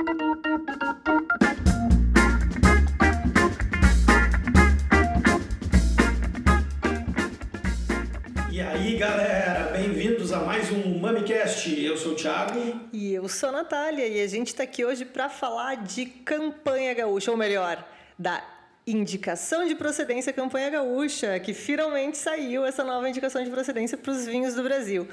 E aí, galera, bem-vindos a mais um MamiCast. Eu sou o Thiago. E eu sou a Natália, e a gente está aqui hoje para falar de campanha gaúcha, ou melhor, da indicação de procedência campanha gaúcha, que finalmente saiu essa nova indicação de procedência para os vinhos do Brasil.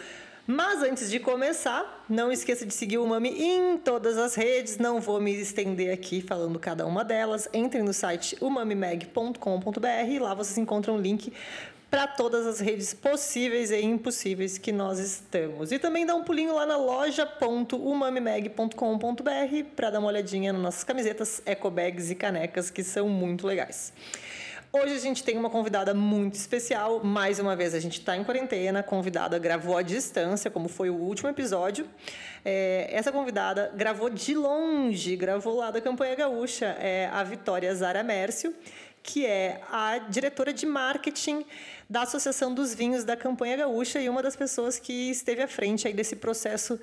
Mas antes de começar, não esqueça de seguir o Mami em todas as redes. Não vou me estender aqui falando cada uma delas. Entrem no site umamimag.com.br. Lá vocês encontram o link para todas as redes possíveis e impossíveis que nós estamos. E também dá um pulinho lá na loja.umamimag.com.br para dar uma olhadinha nas nossas camisetas, ecobags e canecas que são muito legais. Hoje a gente tem uma convidada muito especial. Mais uma vez, a gente está em quarentena. A convidada gravou à distância, como foi o último episódio. É, essa convidada gravou de longe, gravou lá da Campanha Gaúcha, é a Vitória Zara Mércio, que é a diretora de marketing da Associação dos Vinhos da Campanha Gaúcha e uma das pessoas que esteve à frente aí desse processo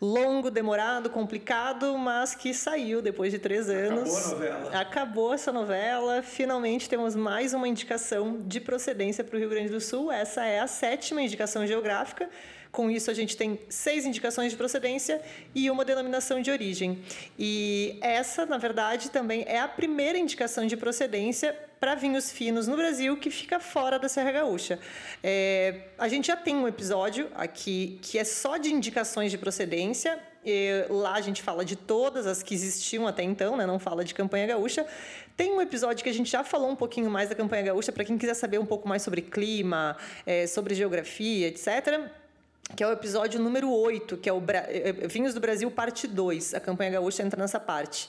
longo, demorado, complicado, mas que saiu depois de três anos. Acabou a novela. Acabou essa novela. Finalmente temos mais uma indicação de procedência para o Rio Grande do Sul. Essa é a sétima indicação geográfica. Com isso, a gente tem seis indicações de procedência e uma denominação de origem. E essa, na verdade, também é a primeira indicação de procedência para vinhos finos no Brasil que fica fora da Serra Gaúcha. É, a gente já tem um episódio aqui que é só de indicações de procedência. E lá a gente fala de todas as que existiam até então, né? não fala de campanha gaúcha. Tem um episódio que a gente já falou um pouquinho mais da campanha gaúcha, para quem quiser saber um pouco mais sobre clima, é, sobre geografia, etc que é o episódio número 8, que é o Bra Vinhos do Brasil, parte 2. A campanha gaúcha entra nessa parte.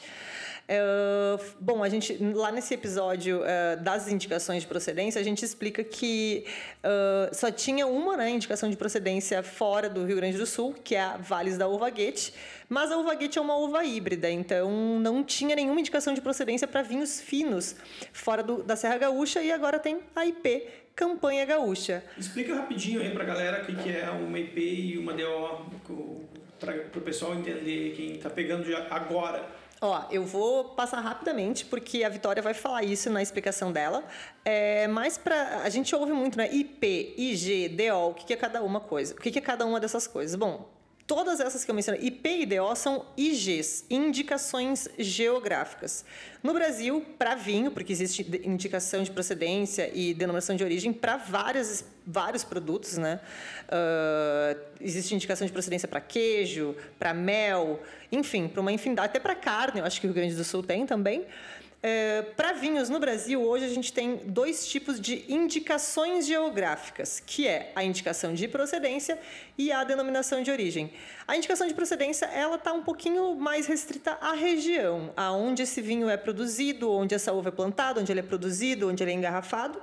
Uh, bom, a gente lá nesse episódio uh, das indicações de procedência, a gente explica que uh, só tinha uma né, indicação de procedência fora do Rio Grande do Sul, que é a Vales da Uva Guete, mas a Uva Guete é uma uva híbrida, então não tinha nenhuma indicação de procedência para vinhos finos fora do, da Serra Gaúcha e agora tem a IP Campanha Gaúcha. Explica rapidinho aí pra galera o que, que é uma IP e uma DO, para o pessoal entender quem está pegando agora. Ó, eu vou passar rapidamente, porque a Vitória vai falar isso na explicação dela. É, mas para a gente ouve muito, né? IP, IG, DO, o que, que é cada uma coisa? O que, que é cada uma dessas coisas? Bom, Todas essas que eu mencionei, IP e DO são IGs, indicações geográficas. No Brasil, para vinho, porque existe indicação de procedência e denominação de origem para vários, vários produtos, né? Uh, existe indicação de procedência para queijo, para mel, enfim, para uma infinidade, até para carne, eu acho que o Rio Grande do Sul tem também. É, para vinhos no Brasil, hoje a gente tem dois tipos de indicações geográficas, que é a indicação de procedência e a denominação de origem. A indicação de procedência ela está um pouquinho mais restrita à região, aonde esse vinho é produzido, onde essa uva é plantada, onde ele é produzido, onde ele é engarrafado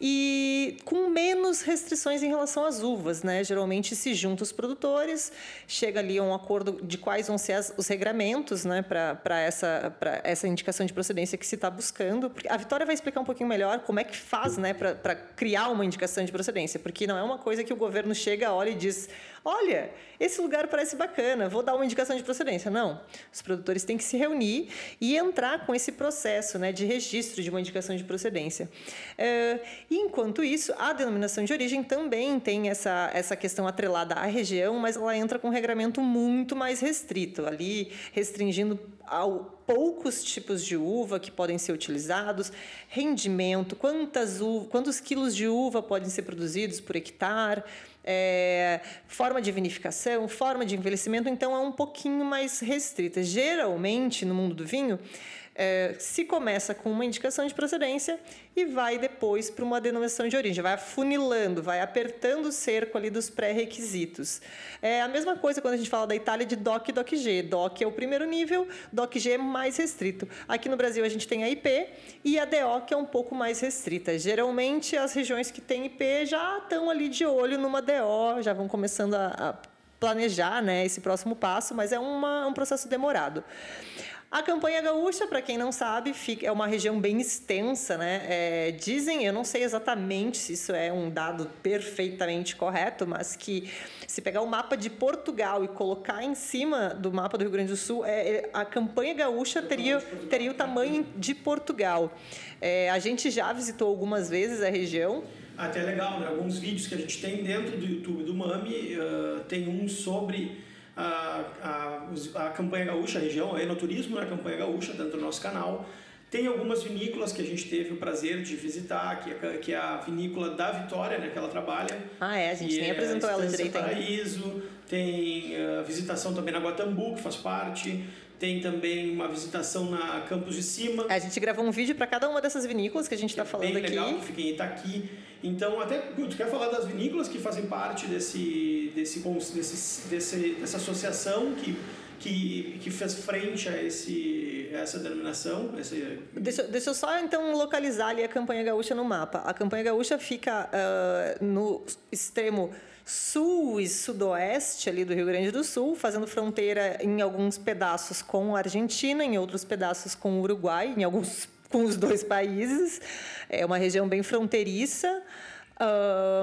e com menos restrições em relação às uvas, né? Geralmente se juntam os produtores, chega ali a um acordo de quais vão ser as, os regramentos, né, para essa, essa indicação de procedência que se está buscando. A Vitória vai explicar um pouquinho melhor como é que faz, né, para criar uma indicação de procedência, porque não é uma coisa que o governo chega, olha e diz olha, esse lugar parece bacana, vou dar uma indicação de procedência. Não, os produtores têm que se reunir e entrar com esse processo né, de registro de uma indicação de procedência. Uh, enquanto isso, a denominação de origem também tem essa, essa questão atrelada à região, mas ela entra com um regramento muito mais restrito, ali restringindo ao poucos tipos de uva que podem ser utilizados, rendimento, quantas uva, quantos quilos de uva podem ser produzidos por hectare, é, forma de vinificação, forma de envelhecimento, então é um pouquinho mais restrita. Geralmente, no mundo do vinho, é, se começa com uma indicação de procedência e vai depois para uma denominação de origem, vai afunilando, vai apertando o cerco ali dos pré-requisitos. É a mesma coisa quando a gente fala da Itália de DOC e DOC-G. DOC é o primeiro nível, DOC-G é mais restrito. Aqui no Brasil a gente tem a IP e a DO, que é um pouco mais restrita. Geralmente as regiões que têm IP já estão ali de olho numa DO, já vão começando a, a planejar né, esse próximo passo, mas é uma, um processo demorado. A campanha gaúcha, para quem não sabe, fica, é uma região bem extensa, né? É, dizem, eu não sei exatamente se isso é um dado perfeitamente correto, mas que se pegar o mapa de Portugal e colocar em cima do mapa do Rio Grande do Sul, é, é a campanha gaúcha teria, teria o tamanho de Portugal. É, a gente já visitou algumas vezes a região. Até legal, né? Alguns vídeos que a gente tem dentro do YouTube do Mami, uh, tem um sobre a, a, a campanha gaúcha, a região, a enoturismo, né? a campanha gaúcha, dentro do nosso canal. Tem algumas vinícolas que a gente teve o prazer de visitar, que é, que é a vinícola da Vitória, né, que ela trabalha. Ah, é? A gente nem é apresentou ela direito Paraíso, tem a uh, visitação também na Guatambu, que faz parte. Tem também uma visitação na Campos de Cima. A gente gravou um vídeo para cada uma dessas vinícolas que a gente está falando bem aqui. legal, que fica em Itaqui. Então, até tu quer falar das vinícolas que fazem parte desse, desse, desse, desse dessa associação que que, que fez frente a esse, essa denominação? Esse... Deixa, deixa eu só então localizar ali a campanha gaúcha no mapa. A campanha gaúcha fica uh, no extremo sul e sudoeste ali do Rio Grande do Sul, fazendo fronteira em alguns pedaços com a Argentina, em outros pedaços com o Uruguai, em alguns com os dois países. É uma região bem fronteiriça.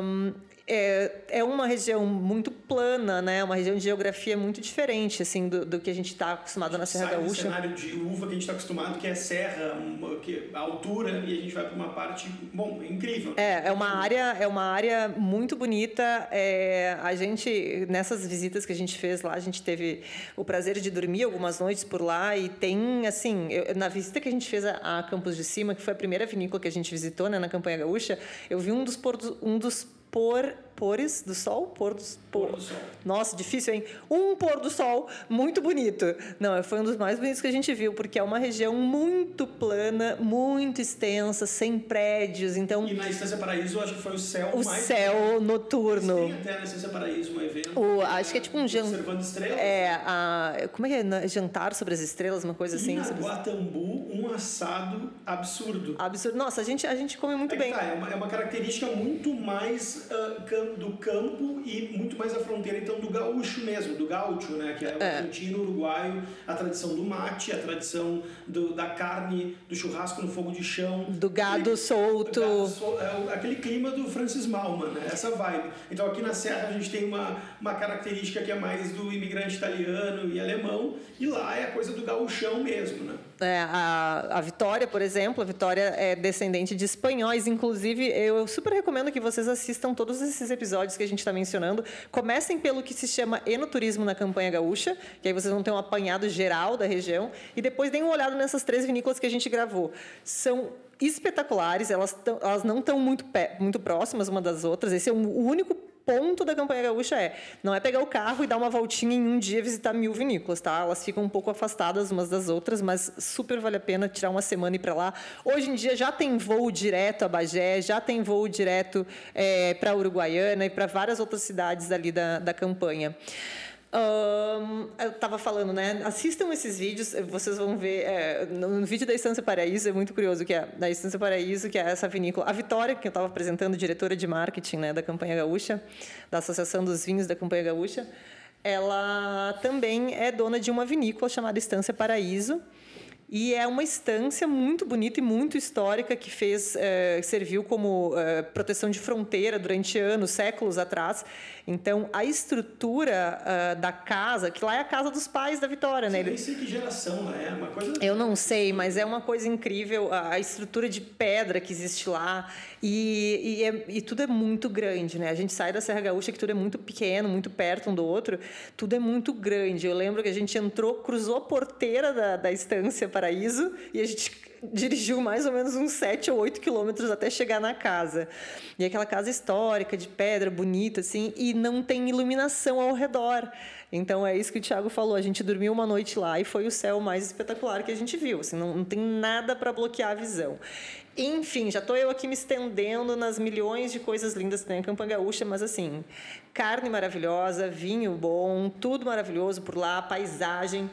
Um, é, é uma região muito plana, né? Uma região de geografia muito diferente, assim, do, do que a gente está acostumado na Serra Sai Gaúcha. Do cenário de uva que a gente está acostumado, que é serra, uma, que, a altura, e a gente vai para uma parte, bom, incrível. É, é uma área, é uma área muito bonita. É, a gente nessas visitas que a gente fez lá, a gente teve o prazer de dormir algumas noites por lá e tem, assim, eu, na visita que a gente fez a, a Campos de Cima, que foi a primeira vinícola que a gente visitou, né, na campanha gaúcha, eu vi um dos portos, um dos por pores do sol, pôr do, pôr, pôr do sol. Nossa, difícil, hein? Um pôr do sol muito bonito. Não, foi um dos mais bonitos que a gente viu, porque é uma região muito plana, muito extensa, sem prédios, então... E na Estância Paraíso, acho que foi o céu o mais... O céu noturno. Tem até na Estância Paraíso um evento... O, acho que é tipo um jantar... Observando estrelas. É, a, como é que é? Jantar sobre as estrelas, uma coisa e assim. na sobre... Guatambu, um assado absurdo. Absurdo. Nossa, a gente, a gente come muito é bem. Tá, é, uma, é uma característica muito mais uh, do campo e muito mais a fronteira então do gaúcho mesmo, do gaúcho, né, que é o é. argentino, uruguaio, a tradição do mate, a tradição do, da carne, do churrasco no fogo de chão, do gado aquele, solto, gado sol, é, aquele clima do Francis Malman, né, essa vibe. Então aqui na Serra a gente tem uma, uma característica que é mais do imigrante italiano e alemão e lá é a coisa do gaúchão mesmo, né. É, a, a Vitória, por exemplo, a Vitória é descendente de espanhóis, inclusive eu super recomendo que vocês assistam todos esses episódios que a gente está mencionando. Comecem pelo que se chama Enoturismo na Campanha Gaúcha, que aí vocês vão ter um apanhado geral da região, e depois deem uma olhada nessas três vinícolas que a gente gravou. São espetaculares, elas, tão, elas não estão muito, muito próximas uma das outras. Esse é o único ponto da campanha gaúcha é não é pegar o carro e dar uma voltinha em um dia visitar mil vinícolas, tá? Elas ficam um pouco afastadas umas das outras, mas super vale a pena tirar uma semana e ir para lá. Hoje em dia já tem voo direto a Bagé, já tem voo direto é, para Uruguaiana e para várias outras cidades ali da, da campanha. Um, eu estava falando, né? Assistam esses vídeos, vocês vão ver. É, no vídeo da Estância Paraíso é muito curioso que é da Estância Paraíso, que é essa vinícola. A Vitória, que eu estava apresentando, diretora de marketing né, da Campanha Gaúcha, da Associação dos Vinhos da Campanha Gaúcha, ela também é dona de uma vinícola chamada Estância Paraíso. E é uma estância muito bonita e muito histórica que fez, é, serviu como é, proteção de fronteira durante anos, séculos atrás. Então, a estrutura uh, da casa, que lá é a casa dos pais da Vitória, Você né? Nem sei que geração é, uma coisa. Eu não sei, mas é uma coisa incrível a, a estrutura de pedra que existe lá e, e, é, e, tudo é muito grande, né? A gente sai da Serra Gaúcha que tudo é muito pequeno, muito perto um do outro, tudo é muito grande. Eu lembro que a gente entrou, cruzou a porteira da, da estância E a gente dirigiu mais ou menos uns 7 ou 8 quilômetros até chegar na casa. E aquela casa histórica, de pedra, bonita, assim, e não tem iluminação ao redor. Então é isso que o Thiago falou. A gente dormiu uma noite lá e foi o céu mais espetacular que a gente viu. Assim, não, não tem nada para bloquear a visão. Enfim, já estou eu aqui me estendendo nas milhões de coisas lindas que tem em Campanha Gaúcha, mas assim, carne maravilhosa, vinho bom, tudo maravilhoso por lá, paisagem.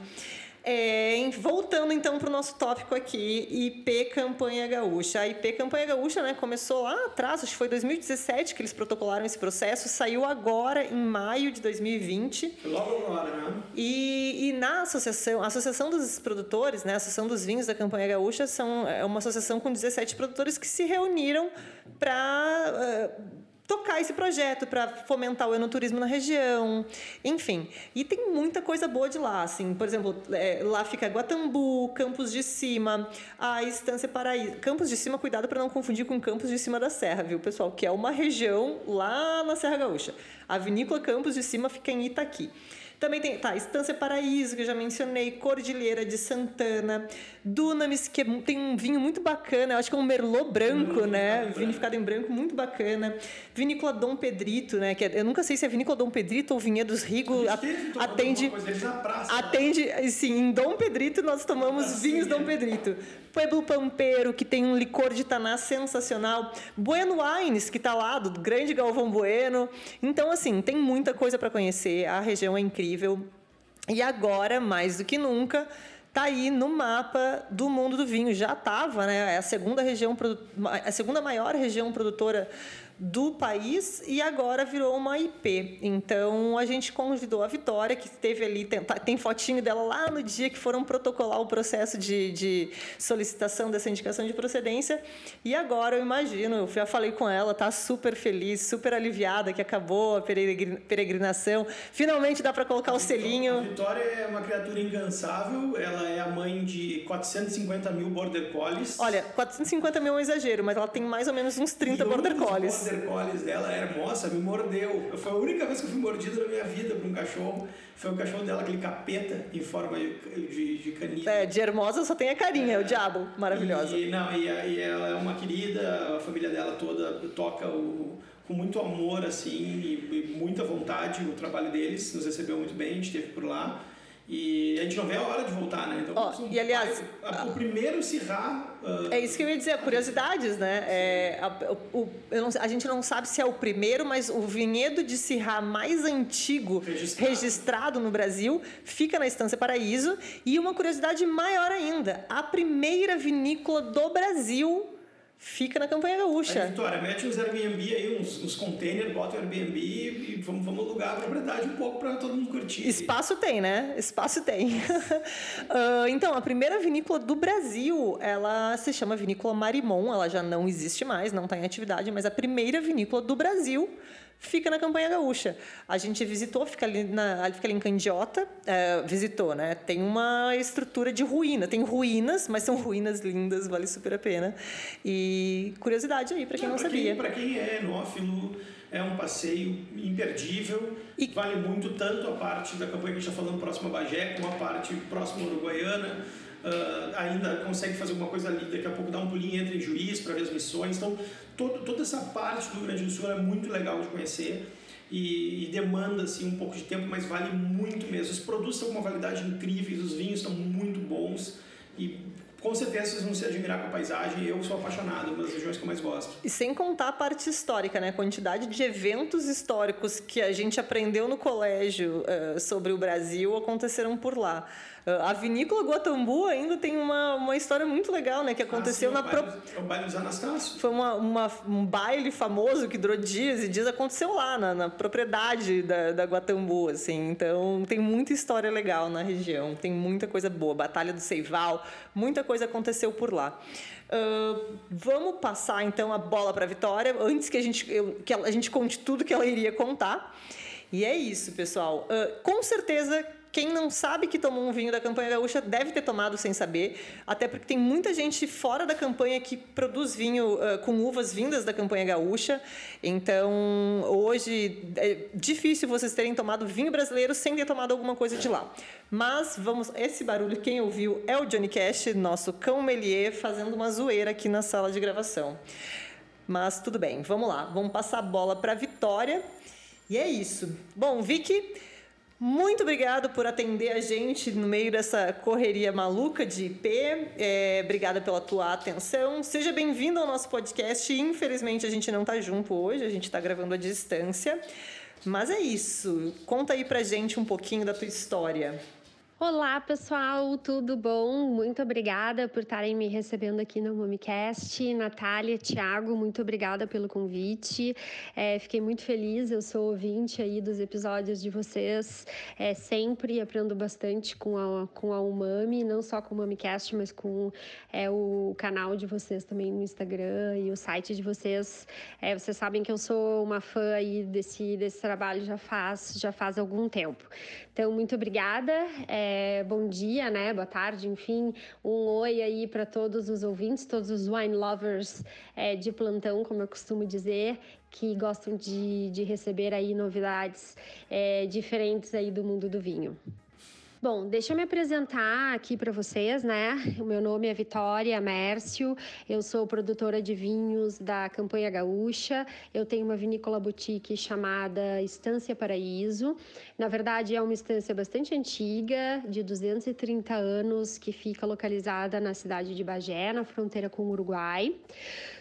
É, voltando então para o nosso tópico aqui, IP Campanha Gaúcha. A IP Campanha Gaúcha né, começou lá atrás, acho que foi 2017 que eles protocolaram esse processo, saiu agora em maio de 2020. Logo agora, né? E, e na associação, a Associação dos Produtores, né, a Associação dos Vinhos da Campanha Gaúcha, são, é uma associação com 17 produtores que se reuniram para. Uh, tocar esse projeto para fomentar o enoturismo na região, enfim. E tem muita coisa boa de lá, assim, por exemplo, é, lá fica Guatambu, Campos de Cima, a Estância Paraíso. Campos de Cima, cuidado para não confundir com Campos de Cima da Serra, viu, pessoal? Que é uma região lá na Serra Gaúcha. A Vinícola Campos de Cima fica em Itaqui. Também tem, tá, Estância Paraíso, que eu já mencionei, Cordilheira de Santana, Dunamis, que é tem um vinho muito bacana, eu acho que é um Merlot branco, né? Vinificado em branco, muito bacana. Vinícola Dom Pedrito, né? Que é, eu nunca sei se é Vinícola Dom Pedrito ou Vinhedos Rigo. atende, praça, atende, né? sim, em Dom Pedrito nós tomamos vinhos Dom Pedrito. Pueblo Pampeiro, que tem um licor de taná sensacional. Bueno Wines, que está lá, do grande Galvão Bueno. Então, assim, tem muita coisa para conhecer. A região é incrível. E agora, mais do que nunca, tá aí no mapa do mundo do vinho. Já estava, né? É a segunda região, a segunda maior região produtora do país e agora virou uma IP. Então a gente convidou a Vitória, que esteve ali, tem, tá, tem fotinho dela lá no dia que foram protocolar o processo de, de, solicitação dessa indicação de procedência. E agora eu imagino, eu já falei com ela, tá super feliz, super aliviada que acabou a peregrinação. Finalmente dá para colocar o selinho. A Vitória é uma criatura incansável, ela é a mãe de 450 mil border collies. Olha, 450 mil é um exagero, mas ela tem mais ou menos uns 30 border collies border collies dela era, moça, me mordeu. Foi a única vez que eu fui mordido na minha vida por um cachorro. Foi o cachorro dela, aquele capeta em forma de, de, de canina. É, de hermosa só tem a carinha, é, o diabo, maravilhosa. E, não, e, e ela é uma querida, a família dela toda toca o, com muito amor, assim, e, e muita vontade o trabalho deles. Nos recebeu muito bem, a gente esteve por lá. E a gente não vê a hora de voltar, né? Então, oh, e aliás, a, o primeiro Cirrá. Uh, é isso que eu ia dizer, curiosidades, né? É, a, o, não, a, gente não sabe se é o primeiro, mas o vinhedo de Cirrá mais antigo registrado. registrado no Brasil fica na Estância Paraíso. E uma curiosidade maior ainda: a primeira vinícola do Brasil fica na campanha gaúcha. Aí, Vitória, mete uns Airbnb aí, uns, uns containers, bota o Airbnb e vamos, vamos alugar a propriedade um pouco para todo mundo curtir. Espaço tem, né? Espaço tem. uh, então, a primeira vinícola do Brasil, ela se chama Vinícola Marimon, ela já não existe mais, não está em atividade, mas a primeira vinícola do Brasil fica na campanha gaúcha. A gente visitou, fica ali, na, fica ali em Candiota, é, visitou, né? Tem uma estrutura de ruína, tem ruínas, mas são ruínas lindas, vale super a pena. E curiosidade aí, para quem não, não sabia. Para quem é enófilo, é um passeio imperdível. E vale muito tanto a parte da campanha que a gente está falando próxima a Bagé, como a parte próxima a Uruguaiana uh, ainda consegue fazer alguma coisa ali, daqui a pouco dá um pulinho entre juiz para ver as missões. Então, todo, toda essa parte do Rio Grande do Sul é muito legal de conhecer e, e, demanda assim, um pouco de tempo, mas vale muito mesmo. Os produtos estão com uma qualidade incrível, os vinhos estão muito bons e com certeza vocês vão se admirar com a paisagem. Eu sou apaixonado, uma das regiões que eu mais gosto. E sem contar a parte histórica, né? A quantidade de eventos históricos que a gente aprendeu no colégio uh, sobre o Brasil aconteceram por lá. A vinícola Guatambu ainda tem uma, uma história muito legal, né? Que aconteceu ah, sim, na... Baile, pro... É o baile dos Anastácio. Foi uma, uma, um baile famoso que durou dias e dias, aconteceu lá, na, na propriedade da, da Guatambu, assim. Então, tem muita história legal na região, tem muita coisa boa. Batalha do Seival, muita coisa aconteceu por lá. Uh, vamos passar, então, a bola para a Vitória, antes que a, gente, eu, que a gente conte tudo que ela iria contar. E é isso, pessoal. Uh, com certeza quem não sabe que tomou um vinho da campanha gaúcha deve ter tomado sem saber, até porque tem muita gente fora da campanha que produz vinho uh, com uvas vindas da campanha gaúcha. Então, hoje é difícil vocês terem tomado vinho brasileiro sem ter tomado alguma coisa de lá. Mas vamos, esse barulho quem ouviu é o Johnny Cash, nosso cão Melier, fazendo uma zoeira aqui na sala de gravação. Mas tudo bem, vamos lá, vamos passar a bola para Vitória. E é isso. Bom, Vicky, muito obrigado por atender a gente no meio dessa correria maluca de IP. É, obrigada pela tua atenção. Seja bem-vindo ao nosso podcast. Infelizmente a gente não está junto hoje, a gente está gravando à distância. Mas é isso. Conta aí pra gente um pouquinho da tua história. Olá, pessoal, tudo bom? Muito obrigada por estarem me recebendo aqui no MomiCast. Natália, Thiago, muito obrigada pelo convite. É, fiquei muito feliz, eu sou ouvinte aí dos episódios de vocês. É, sempre aprendo bastante com a, com a Umami, não só com o MomiCast, mas com é, o canal de vocês também no Instagram e o site de vocês. É, vocês sabem que eu sou uma fã aí desse, desse trabalho já faz, já faz algum tempo. Então, muito obrigada. É, é, bom dia, né? Boa tarde, enfim. Um oi aí para todos os ouvintes, todos os wine lovers é, de plantão, como eu costumo dizer, que gostam de, de receber aí novidades é, diferentes aí do mundo do vinho. Bom, deixa eu me apresentar aqui para vocês, né? O meu nome é Vitória Mércio, eu sou produtora de vinhos da Campanha Gaúcha. Eu tenho uma vinícola boutique chamada Estância Paraíso. Na verdade, é uma estância bastante antiga, de 230 anos, que fica localizada na cidade de Bagé, na fronteira com o Uruguai.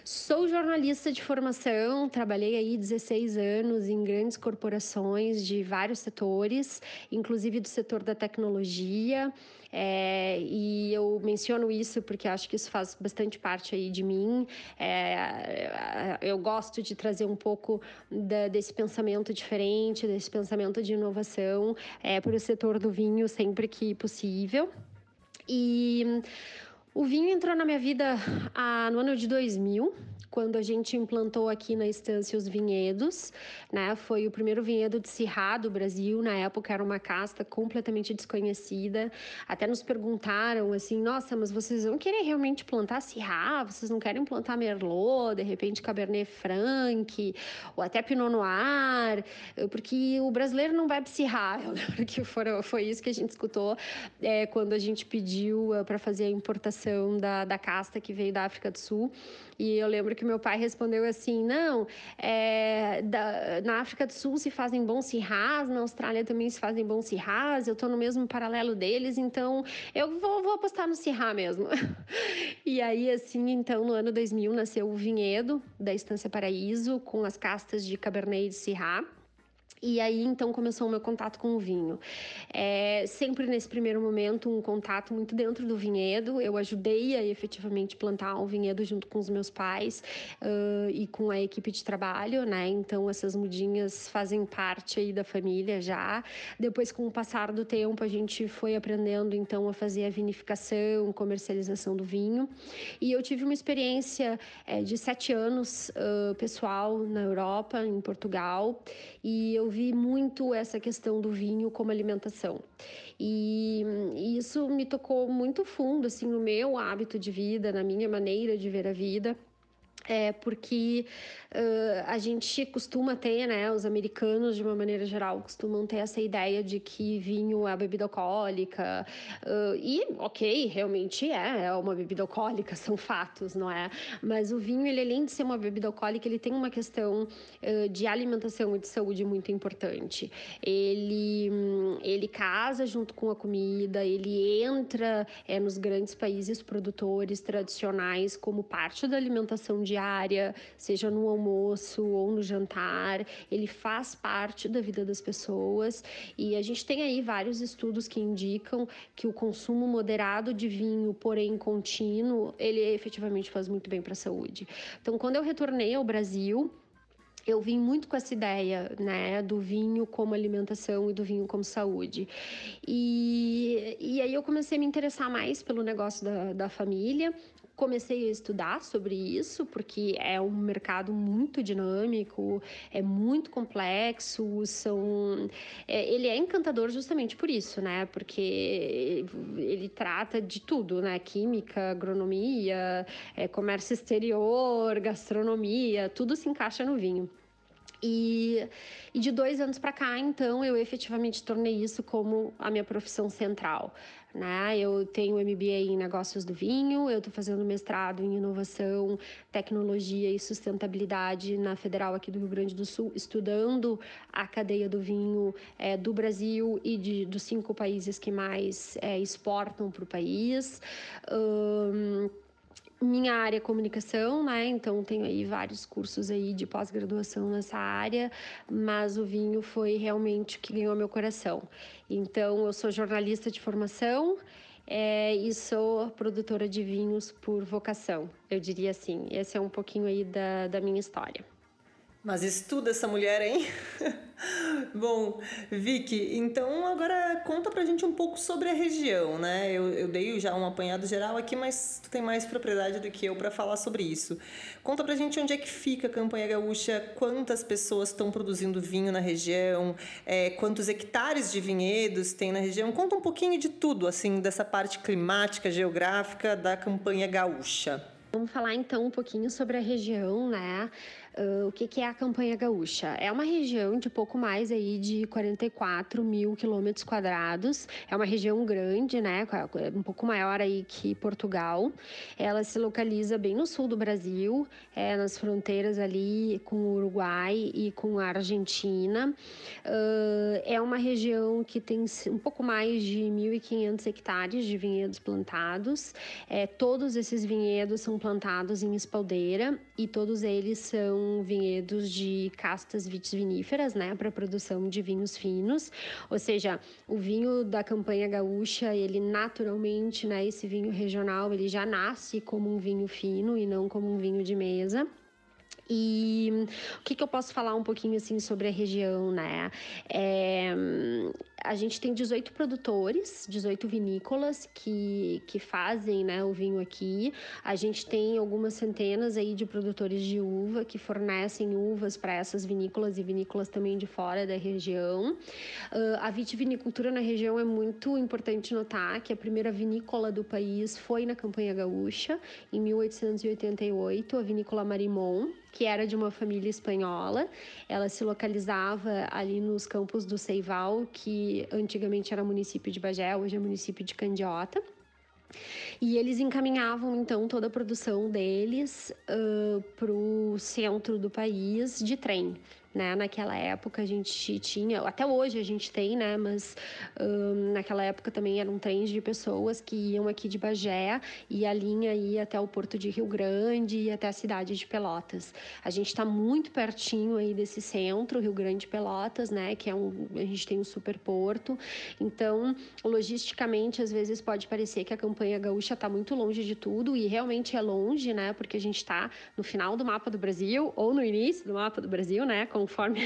Sou jornalista de formação, trabalhei aí 16 anos em grandes corporações de vários setores, inclusive do setor da tecnologia. É, e eu menciono isso porque acho que isso faz bastante parte aí de mim. É, eu gosto de trazer um pouco da, desse pensamento diferente, desse pensamento de inovação é, para o setor do vinho sempre que possível. E o vinho entrou na minha vida ah, no ano de 2000, quando a gente implantou aqui na estância os vinhedos, né? Foi o primeiro vinhedo de Syrah do Brasil, na época era uma casta completamente desconhecida. Até nos perguntaram assim: "Nossa, mas vocês vão querer realmente plantar Syrah? Vocês não querem plantar Merlot, de repente Cabernet Franc, ou até Pinot Noir? Porque o brasileiro não bebe Syrah". Eu lembro que foi, foi isso que a gente escutou é, quando a gente pediu uh, para fazer a importação da, da casta que veio da África do Sul. E eu lembro que meu pai respondeu assim: não, é, da, na África do Sul se fazem bons cirrás, na Austrália também se fazem bons cirrás, eu estou no mesmo paralelo deles, então eu vou, vou apostar no cirrá mesmo. e aí, assim, então, no ano 2000 nasceu o vinhedo da Estância Paraíso, com as castas de Cabernet e de Syrah. E aí então começou o meu contato com o vinho. É, sempre nesse primeiro momento, um contato muito dentro do vinhedo. Eu ajudei a efetivamente plantar um vinhedo junto com os meus pais uh, e com a equipe de trabalho, né? Então essas mudinhas fazem parte aí da família já. Depois, com o passar do tempo, a gente foi aprendendo então a fazer a vinificação, comercialização do vinho. E eu tive uma experiência é, de sete anos uh, pessoal na Europa, em Portugal, e eu vi muito essa questão do vinho como alimentação. E, e isso me tocou muito fundo assim no meu hábito de vida, na minha maneira de ver a vida é porque uh, a gente costuma ter, né, os americanos de uma maneira geral costumam ter essa ideia de que vinho é bebida alcoólica uh, e ok, realmente é, é uma bebida alcoólica, são fatos, não é? Mas o vinho, ele além de ser uma bebida alcoólica, ele tem uma questão uh, de alimentação e de saúde muito importante. Ele, ele casa junto com a comida, ele entra é, nos grandes países produtores tradicionais como parte da alimentação diária diária, seja no almoço ou no jantar, ele faz parte da vida das pessoas e a gente tem aí vários estudos que indicam que o consumo moderado de vinho, porém contínuo, ele efetivamente faz muito bem para a saúde. Então, quando eu retornei ao Brasil, eu vim muito com essa ideia, né, do vinho como alimentação e do vinho como saúde. E, e aí eu comecei a me interessar mais pelo negócio da, da família, comecei a estudar sobre isso, porque é um mercado muito dinâmico, é muito complexo, são... É, ele é encantador justamente por isso, né? Porque ele trata de tudo, né? Química, agronomia, é, comércio exterior, gastronomia, tudo se encaixa no vinho. E, e, de dois anos para cá, então, eu efetivamente tornei isso como a minha profissão central. Né? Eu tenho MBA em negócios do vinho, eu estou fazendo mestrado em inovação, tecnologia e sustentabilidade na Federal aqui do Rio Grande do Sul, estudando a cadeia do vinho é, do Brasil e de, dos cinco países que mais é, exportam para o país. Um, minha área é comunicação, né? Então tenho aí vários cursos aí de pós-graduação nessa área, mas o vinho foi realmente o que ganhou meu coração. Então eu sou jornalista de formação é, e sou produtora de vinhos por vocação, eu diria assim. Esse é um pouquinho aí da, da minha história. Mas estuda essa mulher, hein? Bom, Vicky, então agora conta pra gente um pouco sobre a região, né? Eu, eu dei já um apanhado geral aqui, mas tu tem mais propriedade do que eu para falar sobre isso. Conta pra gente onde é que fica a Campanha Gaúcha, quantas pessoas estão produzindo vinho na região, é, quantos hectares de vinhedos tem na região. Conta um pouquinho de tudo, assim, dessa parte climática, geográfica da Campanha Gaúcha. Vamos falar então um pouquinho sobre a região, né? Uh, o que, que, é a campanha gaúcha? É uma região de pouco mais aí de 44 mil quilômetros quadrados. É uma região grande, né? Um pouco maior aí que Portugal. Ela se localiza bem no sul do Brasil, é, nas fronteiras ali com o Uruguai e com a Argentina. Uh, é uma região que tem um pouco mais de 1.500 hectares de vinhedos plantados. É, todos esses vinhedos são plantados em espaldeira e todos eles são vinhedos de castas vitiviníferas, né, para produção de vinhos finos. Ou seja, o vinho da campanha gaúcha, ele naturalmente, né, esse vinho regional, ele já nasce como um vinho fino e não como um vinho de mesa. E o que, que, eu posso falar um pouquinho assim sobre a região, né? É, a gente tem 18 produtores, 18 vinícolas que, que fazem né, o vinho aqui. A gente tem algumas centenas aí de produtores de uva que fornecem uvas para essas vinícolas e vinícolas também de fora da região. Uh, a vitivinicultura na região é muito importante notar que a primeira vinícola do país foi na Campanha Gaúcha, em 1888, a vinícola Marimon, que era de uma família espanhola. Ela se localizava ali nos campos do Seival, que antigamente era município de Bagé, hoje é município de Candiota. E eles encaminhavam então toda a produção deles uh, para o centro do país de trem né? Naquela época a gente tinha, até hoje a gente tem, né? Mas um, naquela época também eram trens de pessoas que iam aqui de Bagé e a linha ia até o porto de Rio Grande e até a cidade de Pelotas. A gente está muito pertinho aí desse centro, Rio Grande Pelotas, né? Que é um, a gente tem um super porto. Então, logisticamente, às vezes pode parecer que a campanha gaúcha está muito longe de tudo e realmente é longe, né? Porque a gente está no final do mapa do Brasil ou no início do mapa do Brasil, né? Com conforme,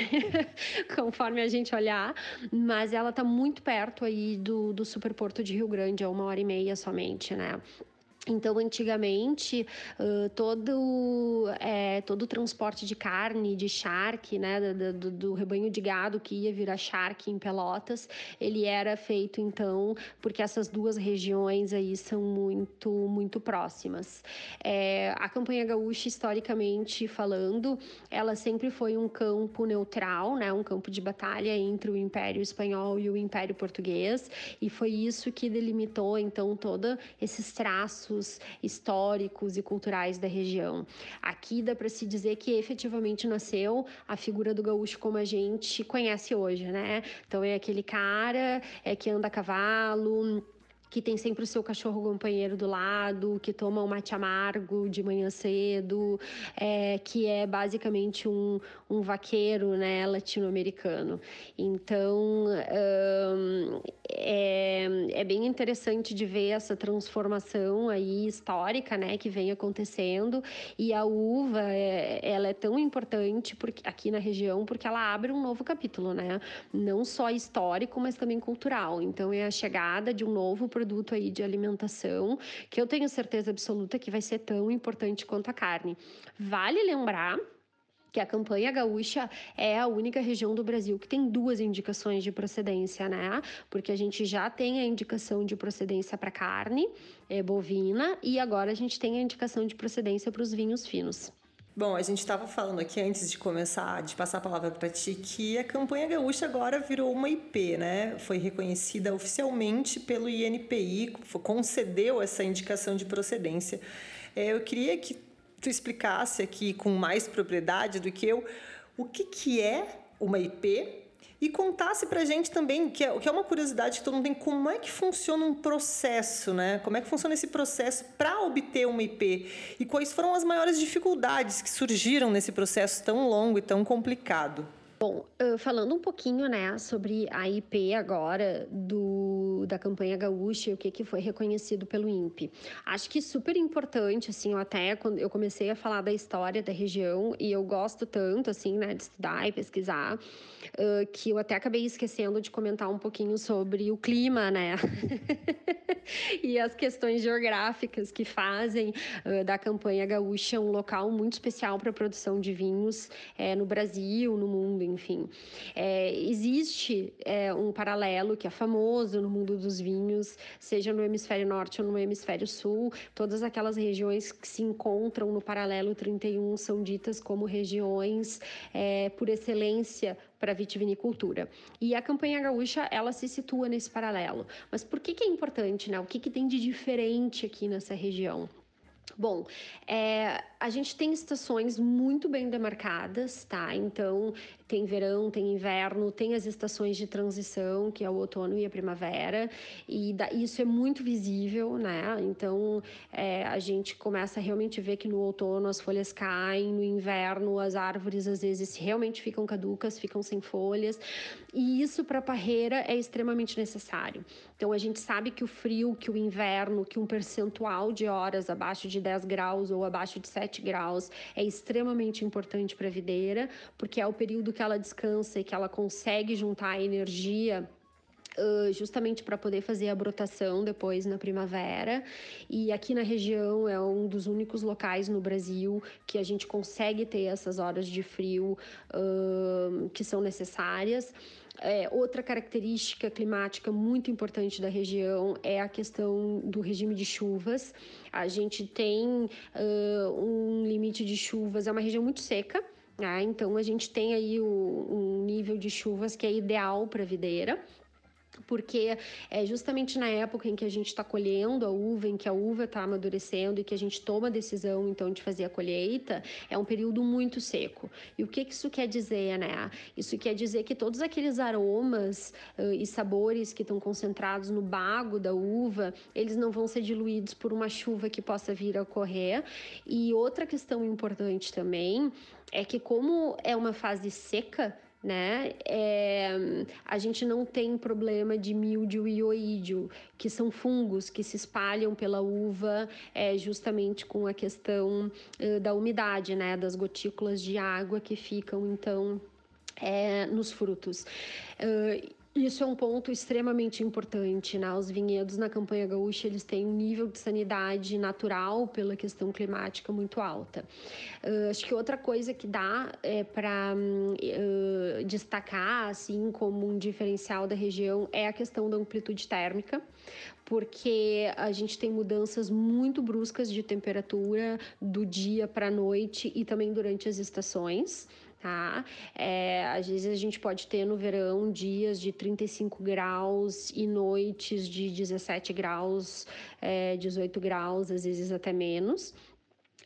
conforme a gente olhar, mas ela está muito perto aí do, do Superporto de Rio Grande, é uma hora e meia somente, né? Então, antigamente, uh, todo, é, todo o transporte de carne, de charque, né, do, do, do, rebanho de gado que ia virar charque em Pelotas, ele era feito, então, porque essas duas regiões aí são muito, muito próximas. É, a campanha gaúcha, historicamente falando, ela sempre foi um campo neutral, né, um campo de batalha entre o Império Espanhol e o Império Português, e foi isso que delimitou, então, todos esses traços históricos e culturais da região. Aqui dá para se dizer que efetivamente nasceu a figura do gaúcho como a gente conhece hoje, né? Então é aquele cara é que anda a cavalo, que tem sempre o seu cachorro companheiro do lado, que toma um mate amargo de manhã cedo, é, que é basicamente um, um vaqueiro né, latino-americano. Então, é, é bem interessante de ver essa transformação aí histórica né, que vem acontecendo e a uva é, ela é tão importante porque, aqui na região porque ela abre um novo capítulo, né? não só histórico, mas também cultural. Então, é a chegada de um novo produto aí de alimentação, que eu tenho certeza absoluta que vai ser tão importante quanto a carne. Vale lembrar que a campanha gaúcha é a única região do Brasil que tem duas indicações de procedência, né? Porque a gente já tem a indicação de procedência para carne é, bovina e agora a gente tem a indicação de procedência para os vinhos finos. Bom, a gente estava falando aqui antes de começar, de passar a palavra para ti, que a campanha gaúcha agora virou uma IP, né? Foi reconhecida oficialmente pelo INPI, concedeu essa indicação de procedência. É, eu queria que tu explicasse aqui com mais propriedade do que eu o que, que é uma IP e contasse pra gente também, que é, que é uma curiosidade que todo mundo tem, como é que funciona um processo, né? Como é que funciona esse processo para obter uma IP e quais foram as maiores dificuldades que surgiram nesse processo tão longo e tão complicado. Bom, falando um pouquinho, né, sobre a IP agora do, da campanha gaúcha e o que, que foi reconhecido pelo INPE. Acho que super importante, assim, eu até quando eu comecei a falar da história da região e eu gosto tanto, assim, né, de estudar e pesquisar, uh, que eu até acabei esquecendo de comentar um pouquinho sobre o clima, né, e as questões geográficas que fazem uh, da campanha gaúcha um local muito especial para a produção de vinhos é, no Brasil, no mundo, enfim. É, existe é, um paralelo que é famoso no mundo dos vinhos, seja no hemisfério norte ou no hemisfério sul, todas aquelas regiões que se encontram no paralelo 31 são ditas como regiões é, por excelência para vitivinicultura. E a campanha gaúcha, ela se situa nesse paralelo. Mas por que, que é importante, né? O que, que tem de diferente aqui nessa região? Bom, é, a gente tem estações muito bem demarcadas, tá? Então, tem verão, tem inverno, tem as estações de transição, que é o outono e a primavera, e da, isso é muito visível, né? Então, é, a gente começa a realmente ver que no outono as folhas caem, no inverno as árvores às vezes realmente ficam caducas, ficam sem folhas, e isso para a parreira é extremamente necessário. Então, a gente sabe que o frio, que o inverno, que um percentual de horas abaixo de 10 graus ou abaixo de 7 graus é extremamente importante para a videira, porque é o período que ela descansa e que ela consegue juntar energia Uh, justamente para poder fazer a brotação depois na primavera. E aqui na região é um dos únicos locais no Brasil que a gente consegue ter essas horas de frio uh, que são necessárias. É, outra característica climática muito importante da região é a questão do regime de chuvas. A gente tem uh, um limite de chuvas, é uma região muito seca. Né? Então a gente tem aí o, um nível de chuvas que é ideal para videira porque é justamente na época em que a gente está colhendo a uva, em que a uva está amadurecendo e que a gente toma a decisão então de fazer a colheita, é um período muito seco. E o que, que isso quer dizer, né? Isso quer dizer que todos aqueles aromas uh, e sabores que estão concentrados no bago da uva, eles não vão ser diluídos por uma chuva que possa vir a ocorrer. E outra questão importante também é que como é uma fase seca, né? É, a gente não tem problema de mildio e oídio, que são fungos que se espalham pela uva é, justamente com a questão uh, da umidade, né? Das gotículas de água que ficam, então, é, nos frutos. Uh, isso é um ponto extremamente importante, né? Os vinhedos na campanha gaúcha, eles têm um nível de sanidade natural pela questão climática muito alta. Uh, acho que outra coisa que dá é para uh, destacar, assim, como um diferencial da região é a questão da amplitude térmica, porque a gente tem mudanças muito bruscas de temperatura do dia para a noite e também durante as estações tá? É, às vezes a gente pode ter no verão dias de 35 graus e noites de 17 graus, é, 18 graus, às vezes até menos.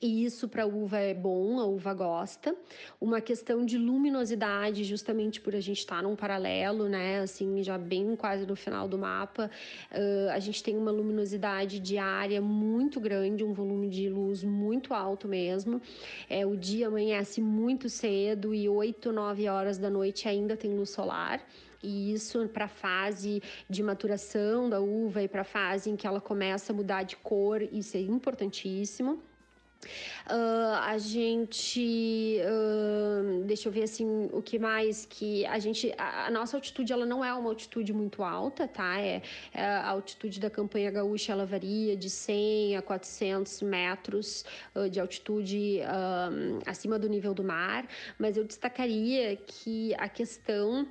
E isso para a uva é bom, a uva gosta. Uma questão de luminosidade, justamente por a gente estar tá num paralelo, né? Assim, já bem quase no final do mapa, uh, a gente tem uma luminosidade diária muito grande, um volume de luz muito alto mesmo. É, o dia amanhece muito cedo e 8, 9 horas da noite ainda tem luz solar e isso para a fase de maturação da uva e para a fase em que ela começa a mudar de cor, isso é importantíssimo. Uh, a gente uh, deixa eu ver assim o que mais que a gente a, a, nossa altitude ela não é uma altitude muito alta tá é, é, a altitude da campanha gaúcha ela varia de 100 a 400 metros uh, de altitude acima do nível do mar mas eu destacaria que a questão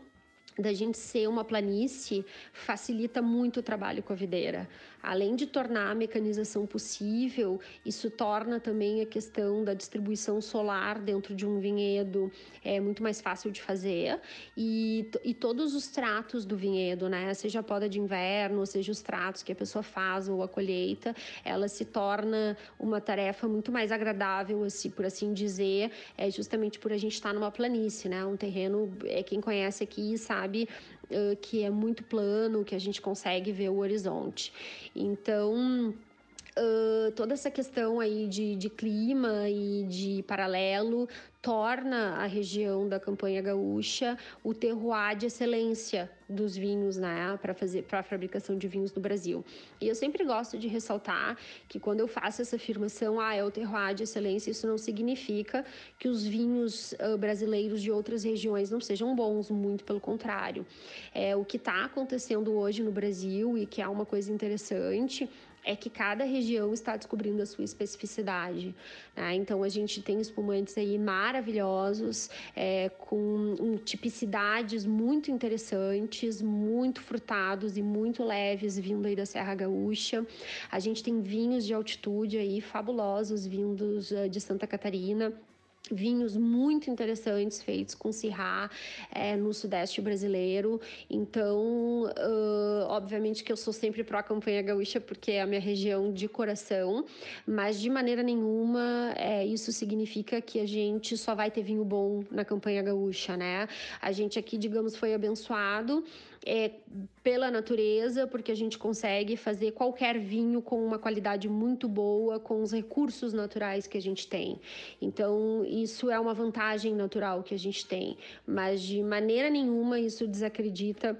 da gente ser uma planície facilita muito o trabalho com a videira. Além de tornar a mecanização possível, isso torna também a questão da distribuição solar dentro de um vinhedo é muito mais fácil de fazer. E, e todos os tratos do vinhedo, né, seja a poda de inverno, seja os tratos que a pessoa faz ou a colheita, ela se torna uma tarefa muito mais agradável, assim, por assim dizer, é justamente por a gente estar numa planície, né, um terreno, é quem conhece aqui sabe que é muito plano, que a gente consegue ver o horizonte. Então, Uh, toda essa questão aí de, de clima e de paralelo torna a região da campanha gaúcha o terroir de excelência dos vinhos, né, para fazer para a fabricação de vinhos no Brasil. E eu sempre gosto de ressaltar que quando eu faço essa afirmação, ah, é o terroir de excelência, isso não significa que os vinhos uh, brasileiros de outras regiões não sejam bons, muito pelo contrário. É o que está acontecendo hoje no Brasil e que é uma coisa interessante é que cada região está descobrindo a sua especificidade. Né? Então a gente tem espumantes aí maravilhosos, é, com um, tipicidades muito interessantes, muito frutados e muito leves vindo aí da Serra Gaúcha. A gente tem vinhos de altitude aí fabulosos vindos uh, de Santa Catarina vinhos muito interessantes feitos com Syrah é, no sudeste brasileiro. Então, uh, obviamente que eu sou sempre pró campanha gaúcha porque é a minha região de coração, mas de maneira nenhuma é, isso significa que a gente só vai ter vinho bom na campanha gaúcha, né? A gente aqui, digamos, foi abençoado é, pela natureza, porque a gente consegue fazer qualquer vinho com uma qualidade muito boa, com os recursos naturais que a gente tem. Então, isso é uma vantagem natural que a gente tem, mas de maneira nenhuma isso desacredita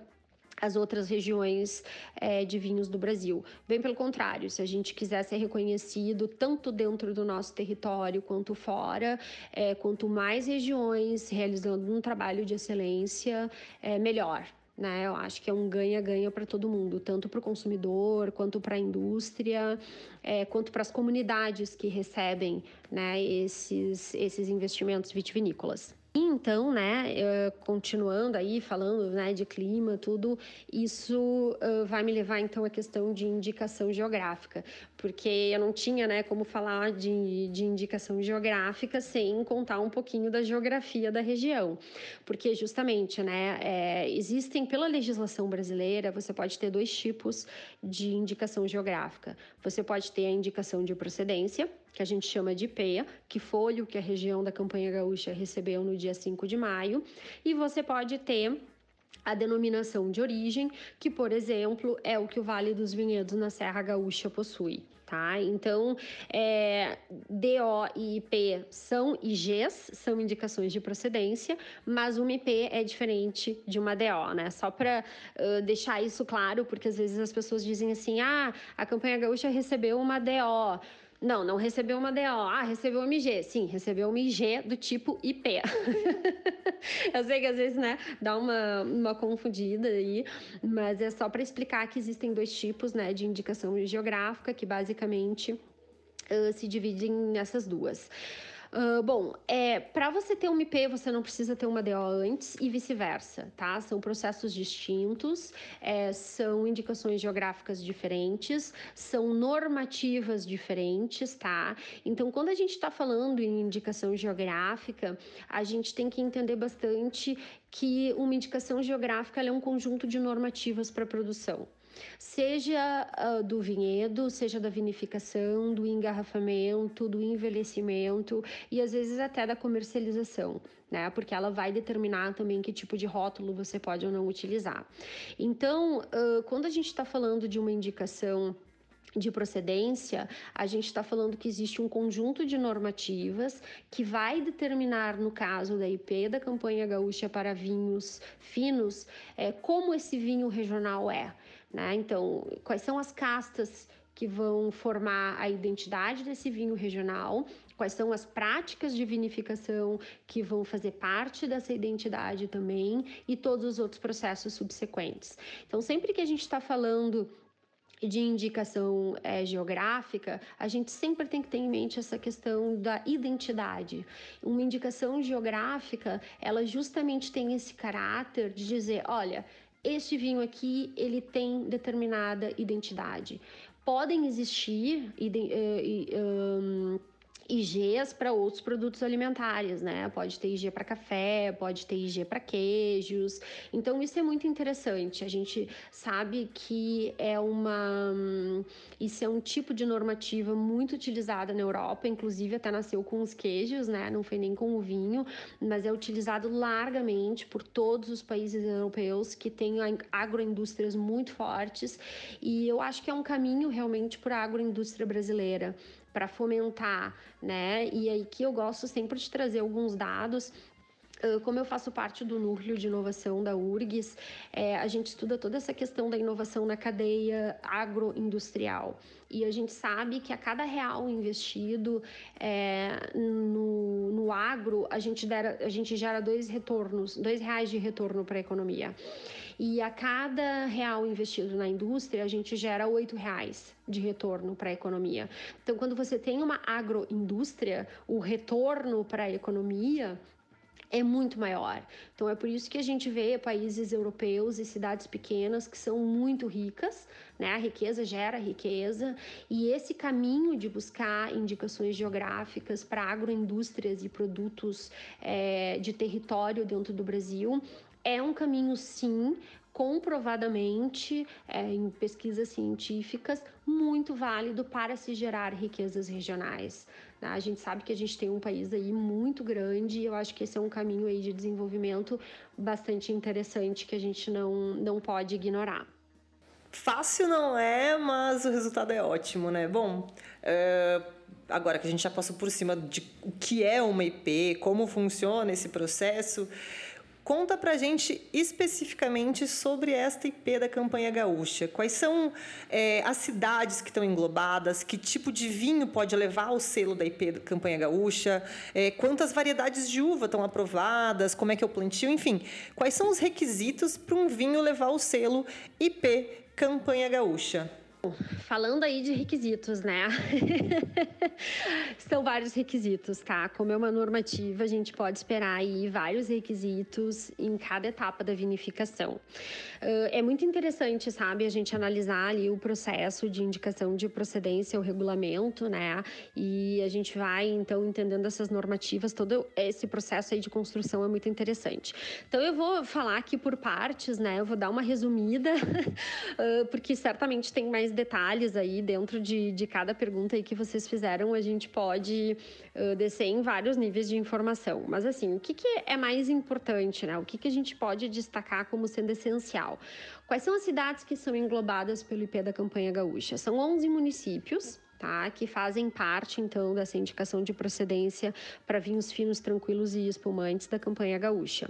as outras regiões é, de vinhos do Brasil. Bem pelo contrário, se a gente quiser ser reconhecido tanto dentro do nosso território quanto fora, é, quanto mais regiões realizando um trabalho de excelência, é melhor né? Eu acho que é um ganha-ganha para todo mundo, tanto para o consumidor, quanto para a indústria, é, quanto para as comunidades que recebem né, esses, esses investimentos vitivinícolas. Então, né, continuando aí, falando né, de clima, tudo, isso vai me levar então à questão de indicação geográfica, porque eu não tinha né, como falar de, de indicação geográfica sem contar um pouquinho da geografia da região, porque justamente, né, é, existem pela legislação brasileira, você pode ter dois tipos de indicação geográfica. Você pode ter a indicação de procedência, que a gente chama de IPEA, que foi o que a região da Campanha Gaúcha recebeu no dia 5 de maio, e você pode ter a denominação de origem, que, por exemplo, é o que o Vale dos Vinhedos na Serra Gaúcha possui. Tá? Então, é, DO e IP são IGs, são indicações de procedência, mas uma IP é diferente de uma DO, né? Só para uh, deixar isso claro, porque às vezes as pessoas dizem assim: ah, a campanha gaúcha recebeu uma DO. Não, não recebeu uma DO. Ah, recebeu uma MG. Sim, recebeu uma IG do tipo IP. eu sei que às vezes, né, dá uma, uma confundida aí, mas é só para explicar que existem dois tipos, né, de indicação geográfica, que basicamente uh, se dividem nessas duas. Uh, bom, é, para você ter uma IP, você não precisa ter uma DO antes e vice-versa, tá? São processos distintos, é, são indicações geográficas diferentes, são normativas diferentes, tá? Então, quando a gente está falando em indicação geográfica, a gente tem que entender bastante que uma indicação geográfica é um conjunto de normativas para produção seja uh, do vinhedo, seja da vinificação, do engarrafamento, do envelhecimento e às vezes até da comercialização. Né? Porque ela vai determinar também que tipo de rótulo você pode ou não utilizar. Então, uh, quando a gente está falando de uma indicação de procedência, a gente está falando que existe um conjunto de normativas que vai determinar, no caso da IP da campanha gaúcha para vinhos finos, é, como esse vinho regional é. Né? Então, quais são as castas que vão formar a identidade desse vinho regional, quais são as práticas de vinificação que vão fazer parte dessa identidade também e todos os outros processos subsequentes. Então, sempre que a gente está falando de indicação é, geográfica, a gente sempre tem que ter em mente essa questão da identidade. Uma indicação geográfica, ela justamente tem esse caráter de dizer, olha, este vinho aqui ele tem determinada identidade. Podem existir um, IGs para outros produtos alimentares, né? Pode ter IG para café, pode ter IG para queijos. Então isso é muito interessante. A gente sabe que é uma isso é um tipo de normativa muito utilizada na Europa, inclusive até nasceu com os queijos, né? Não foi nem com o vinho, mas é utilizado largamente por todos os países europeus que têm agroindústrias muito fortes e eu acho que é um caminho realmente para a agroindústria brasileira para fomentar, né? E aí que eu gosto sempre de trazer alguns dados como eu faço parte do núcleo de inovação da URGS, é, a gente estuda toda essa questão da inovação na cadeia agroindustrial. E a gente sabe que a cada real investido é, no, no agro, a gente, dera, a gente gera dois retornos, dois reais de retorno para a economia. E a cada real investido na indústria, a gente gera oito reais de retorno para a economia. Então, quando você tem uma agroindústria, o retorno para a economia é muito maior. Então é por isso que a gente vê países europeus e cidades pequenas que são muito ricas, né? A riqueza gera riqueza e esse caminho de buscar indicações geográficas para agroindústrias e produtos é, de território dentro do Brasil é um caminho sim comprovadamente é, em pesquisas científicas muito válido para se gerar riquezas regionais. Né? A gente sabe que a gente tem um país aí muito grande e eu acho que esse é um caminho aí de desenvolvimento bastante interessante que a gente não, não pode ignorar. Fácil não é, mas o resultado é ótimo, né? Bom, é, agora que a gente já passou por cima de o que é uma IP, como funciona esse processo, Conta pra gente especificamente sobre esta IP da campanha gaúcha. Quais são é, as cidades que estão englobadas? Que tipo de vinho pode levar o selo da IP da campanha gaúcha? É, quantas variedades de uva estão aprovadas? Como é que é o plantio? Enfim, quais são os requisitos para um vinho levar o selo IP campanha gaúcha? Falando aí de requisitos, né? São vários requisitos, tá? Como é uma normativa, a gente pode esperar aí vários requisitos em cada etapa da vinificação. é muito interessante, sabe, a gente analisar ali o processo de indicação de procedência, o regulamento, né? E a gente vai, então, entendendo essas normativas, todo esse processo aí de construção é muito interessante. Então, eu vou falar aqui por partes, né? Eu vou dar uma resumida, porque certamente tem mais detalhes aí dentro de, de cada pergunta aí que vocês fizeram, a gente pode uh, descer em vários níveis de informação. Mas assim, o que, que é mais importante, né? O que, que a gente pode destacar como sendo essencial? Quais são as cidades que são englobadas pelo IP da campanha gaúcha? São 11 municípios, Tá, que fazem parte então dessa indicação de procedência para vinhos finos, tranquilos e espumantes da campanha gaúcha.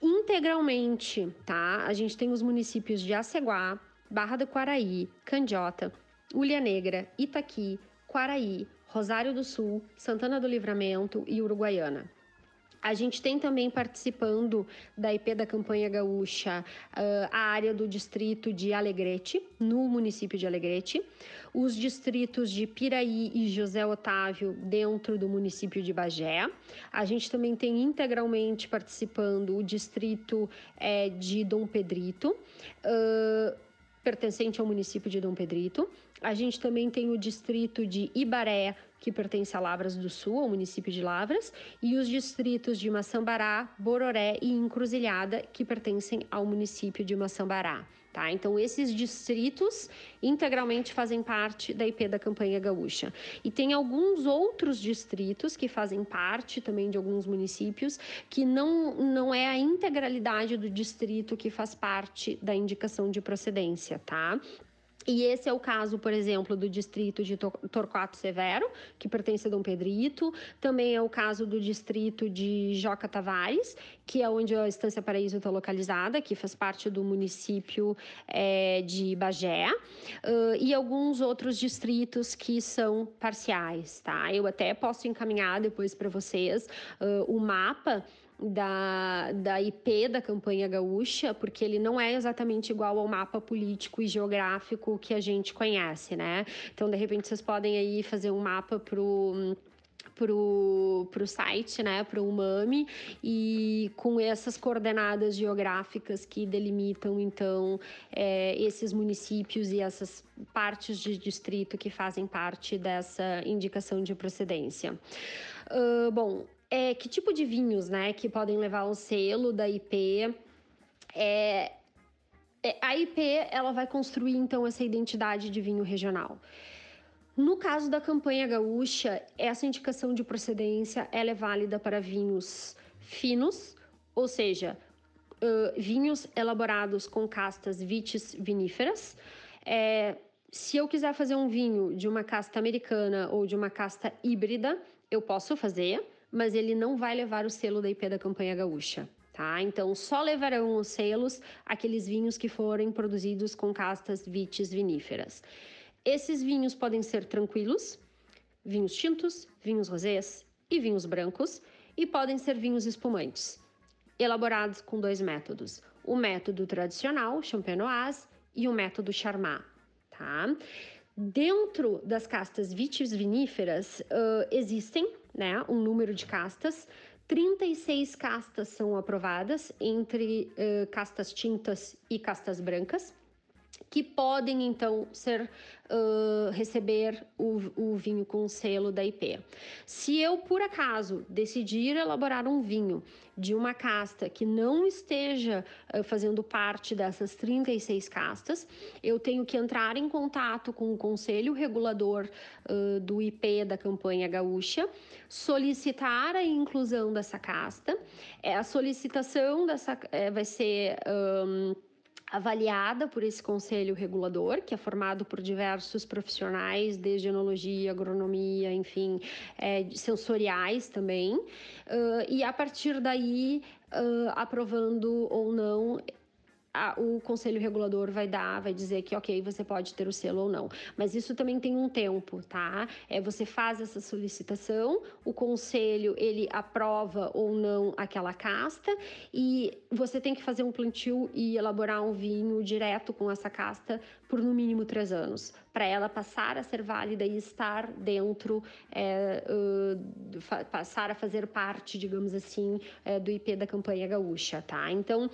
Integralmente, tá? A gente tem os municípios de Aceguá, Barra do Quaraí, Candiota, Ulha Negra, Itaqui, Quaraí, Rosário do Sul, Santana do Livramento e Uruguaiana. A gente tem também participando da IP da campanha gaúcha uh, a área do distrito de Alegrete, no município de Alegrete, os distritos de Piraí e José Otávio, dentro do município de Bagé. A gente também tem integralmente participando o distrito é, de Dom Pedrito. Pertencente ao município de Dom Pedrito. A gente também tem o distrito de Ibaré, que pertence a Lavras do Sul, ao município de Lavras, e os distritos de Maçambará, Bororé e Encruzilhada, que pertencem ao município de Maçambará. Tá? Então, esses distritos integralmente fazem parte da IP da campanha gaúcha. E tem alguns outros distritos que fazem parte também de alguns municípios, que não, não é a integralidade do distrito que faz parte da indicação de procedência, tá? E esse é o caso, por exemplo, do distrito de Torquato Severo, que pertence a Dom Pedrito. Também é o caso do distrito de Joca Tavares, que é onde a Estância Paraíso está localizada, que faz parte do município é, de Bagé. Uh, e alguns outros distritos que são parciais, tá? Eu até posso encaminhar depois para vocês uh, o mapa da, da IP da campanha gaúcha, porque ele não é exatamente igual ao mapa político e geográfico que a gente conhece, né? Então, de repente, vocês podem aí fazer um mapa pro pro, pro site, né, pro Umami, e com essas coordenadas geográficas que delimitam, então, é, esses municípios e essas partes de distrito que fazem parte dessa indicação de procedência. Uh, bom, é, que tipo de vinhos, né, que podem levar o selo da IP? É, é, a IP, ela vai construir, então, essa identidade de vinho regional. No caso da campanha gaúcha, essa indicação de procedência ela é válida para vinhos finos, ou seja, uh, vinhos elaborados com castas vitis viníferas. É, se eu quiser fazer um vinho de uma casta americana ou de uma casta híbrida, eu posso fazer, mas ele não vai levar o selo da IP da campanha gaúcha. Tá? Então, só levarão os selos aqueles vinhos que forem produzidos com castas vitis viníferas. Esses vinhos podem ser tranquilos, vinhos tintos, vinhos rosés e vinhos brancos, e podem ser vinhos espumantes, elaborados com dois métodos: o método tradicional, champenoise, e o método charmat. Tá? Dentro das castas vitiviníferas uh, existem né, um número de castas. 36 castas são aprovadas entre uh, castas tintas e castas brancas que podem então ser uh, receber o, o, vinho com selo da IP. Se eu por acaso decidir elaborar um vinho de uma casta que não esteja uh, fazendo parte dessas 36 castas, eu tenho que entrar em contato com o conselho regulador uh, do IP da campanha gaúcha, solicitar a inclusão dessa casta. É, a solicitação dessa é, vai ser um, avaliada por esse conselho regulador, que é formado por diversos profissionais, desde enologia, agronomia, enfim, é, sensoriais também, uh, e a partir daí, uh, aprovando ou não a, o conselho regulador vai dar, vai dizer que ok, você pode ter o selo ou não. Mas isso também tem um tempo, tá? É, você faz essa solicitação, o conselho ele aprova ou não aquela casta e você tem que fazer um plantio e elaborar um vinho direto com essa casta por no mínimo três anos, para ela passar a ser válida e estar dentro, é, uh, passar a fazer parte, digamos assim, é, do IP da campanha gaúcha, tá? Então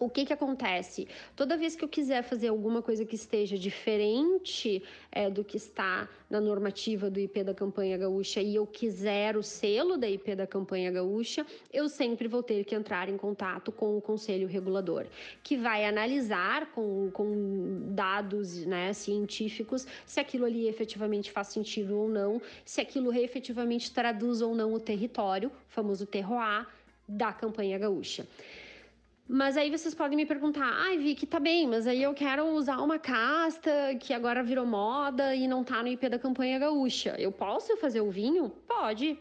o que que acontece? Toda vez que eu quiser fazer alguma coisa que esteja diferente é, do que está na normativa do IP da campanha gaúcha e eu quiser o selo da IP da campanha gaúcha, eu sempre vou ter que entrar em contato com o conselho regulador, que vai analisar com, com dados né, científicos se aquilo ali efetivamente faz sentido ou não, se aquilo efetivamente traduz ou não o território, famoso terroir, da campanha gaúcha. Mas aí vocês podem me perguntar, ai, Vicky, tá bem, mas aí eu quero usar uma casta que agora virou moda e não tá no IP da campanha gaúcha. Eu posso fazer o vinho? Pode.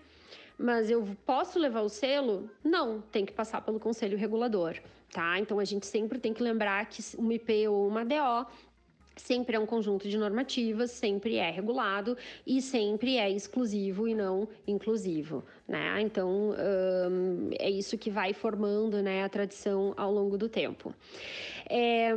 Mas eu posso levar o selo? Não, tem que passar pelo conselho regulador, tá? Então a gente sempre tem que lembrar que uma IP ou uma DO sempre é um conjunto de normativas, sempre é regulado e sempre é exclusivo e não inclusivo, né? Então um, é isso que vai formando, né, a tradição ao longo do tempo. É,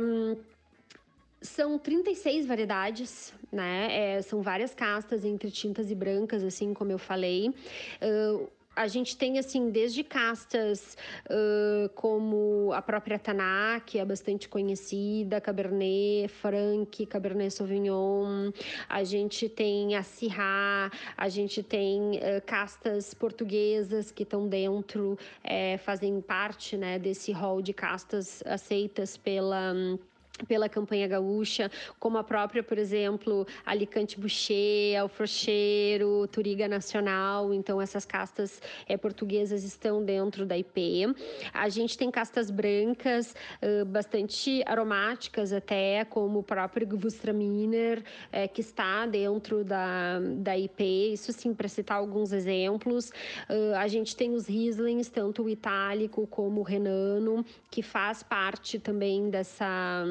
são 36 variedades, né? É, são várias castas entre tintas e brancas, assim como eu falei. Uh, a gente tem assim desde castas uh, como a própria Taná, que é bastante conhecida, Cabernet Franc, Cabernet Sauvignon, a gente tem a a gente tem uh, castas portuguesas que estão dentro, é, fazem parte né, desse rol de castas aceitas pela pela campanha gaúcha, como a própria, por exemplo, Alicante Boucher, Alfrocheiro, Turiga Nacional. Então, essas castas é, portuguesas estão dentro da IP. A gente tem castas brancas, uh, bastante aromáticas até, como o próprio Gewürztraminer, é, que está dentro da, da IP. Isso, sim, para citar alguns exemplos. Uh, a gente tem os Rieslings, tanto o itálico como o renano, que faz parte também dessa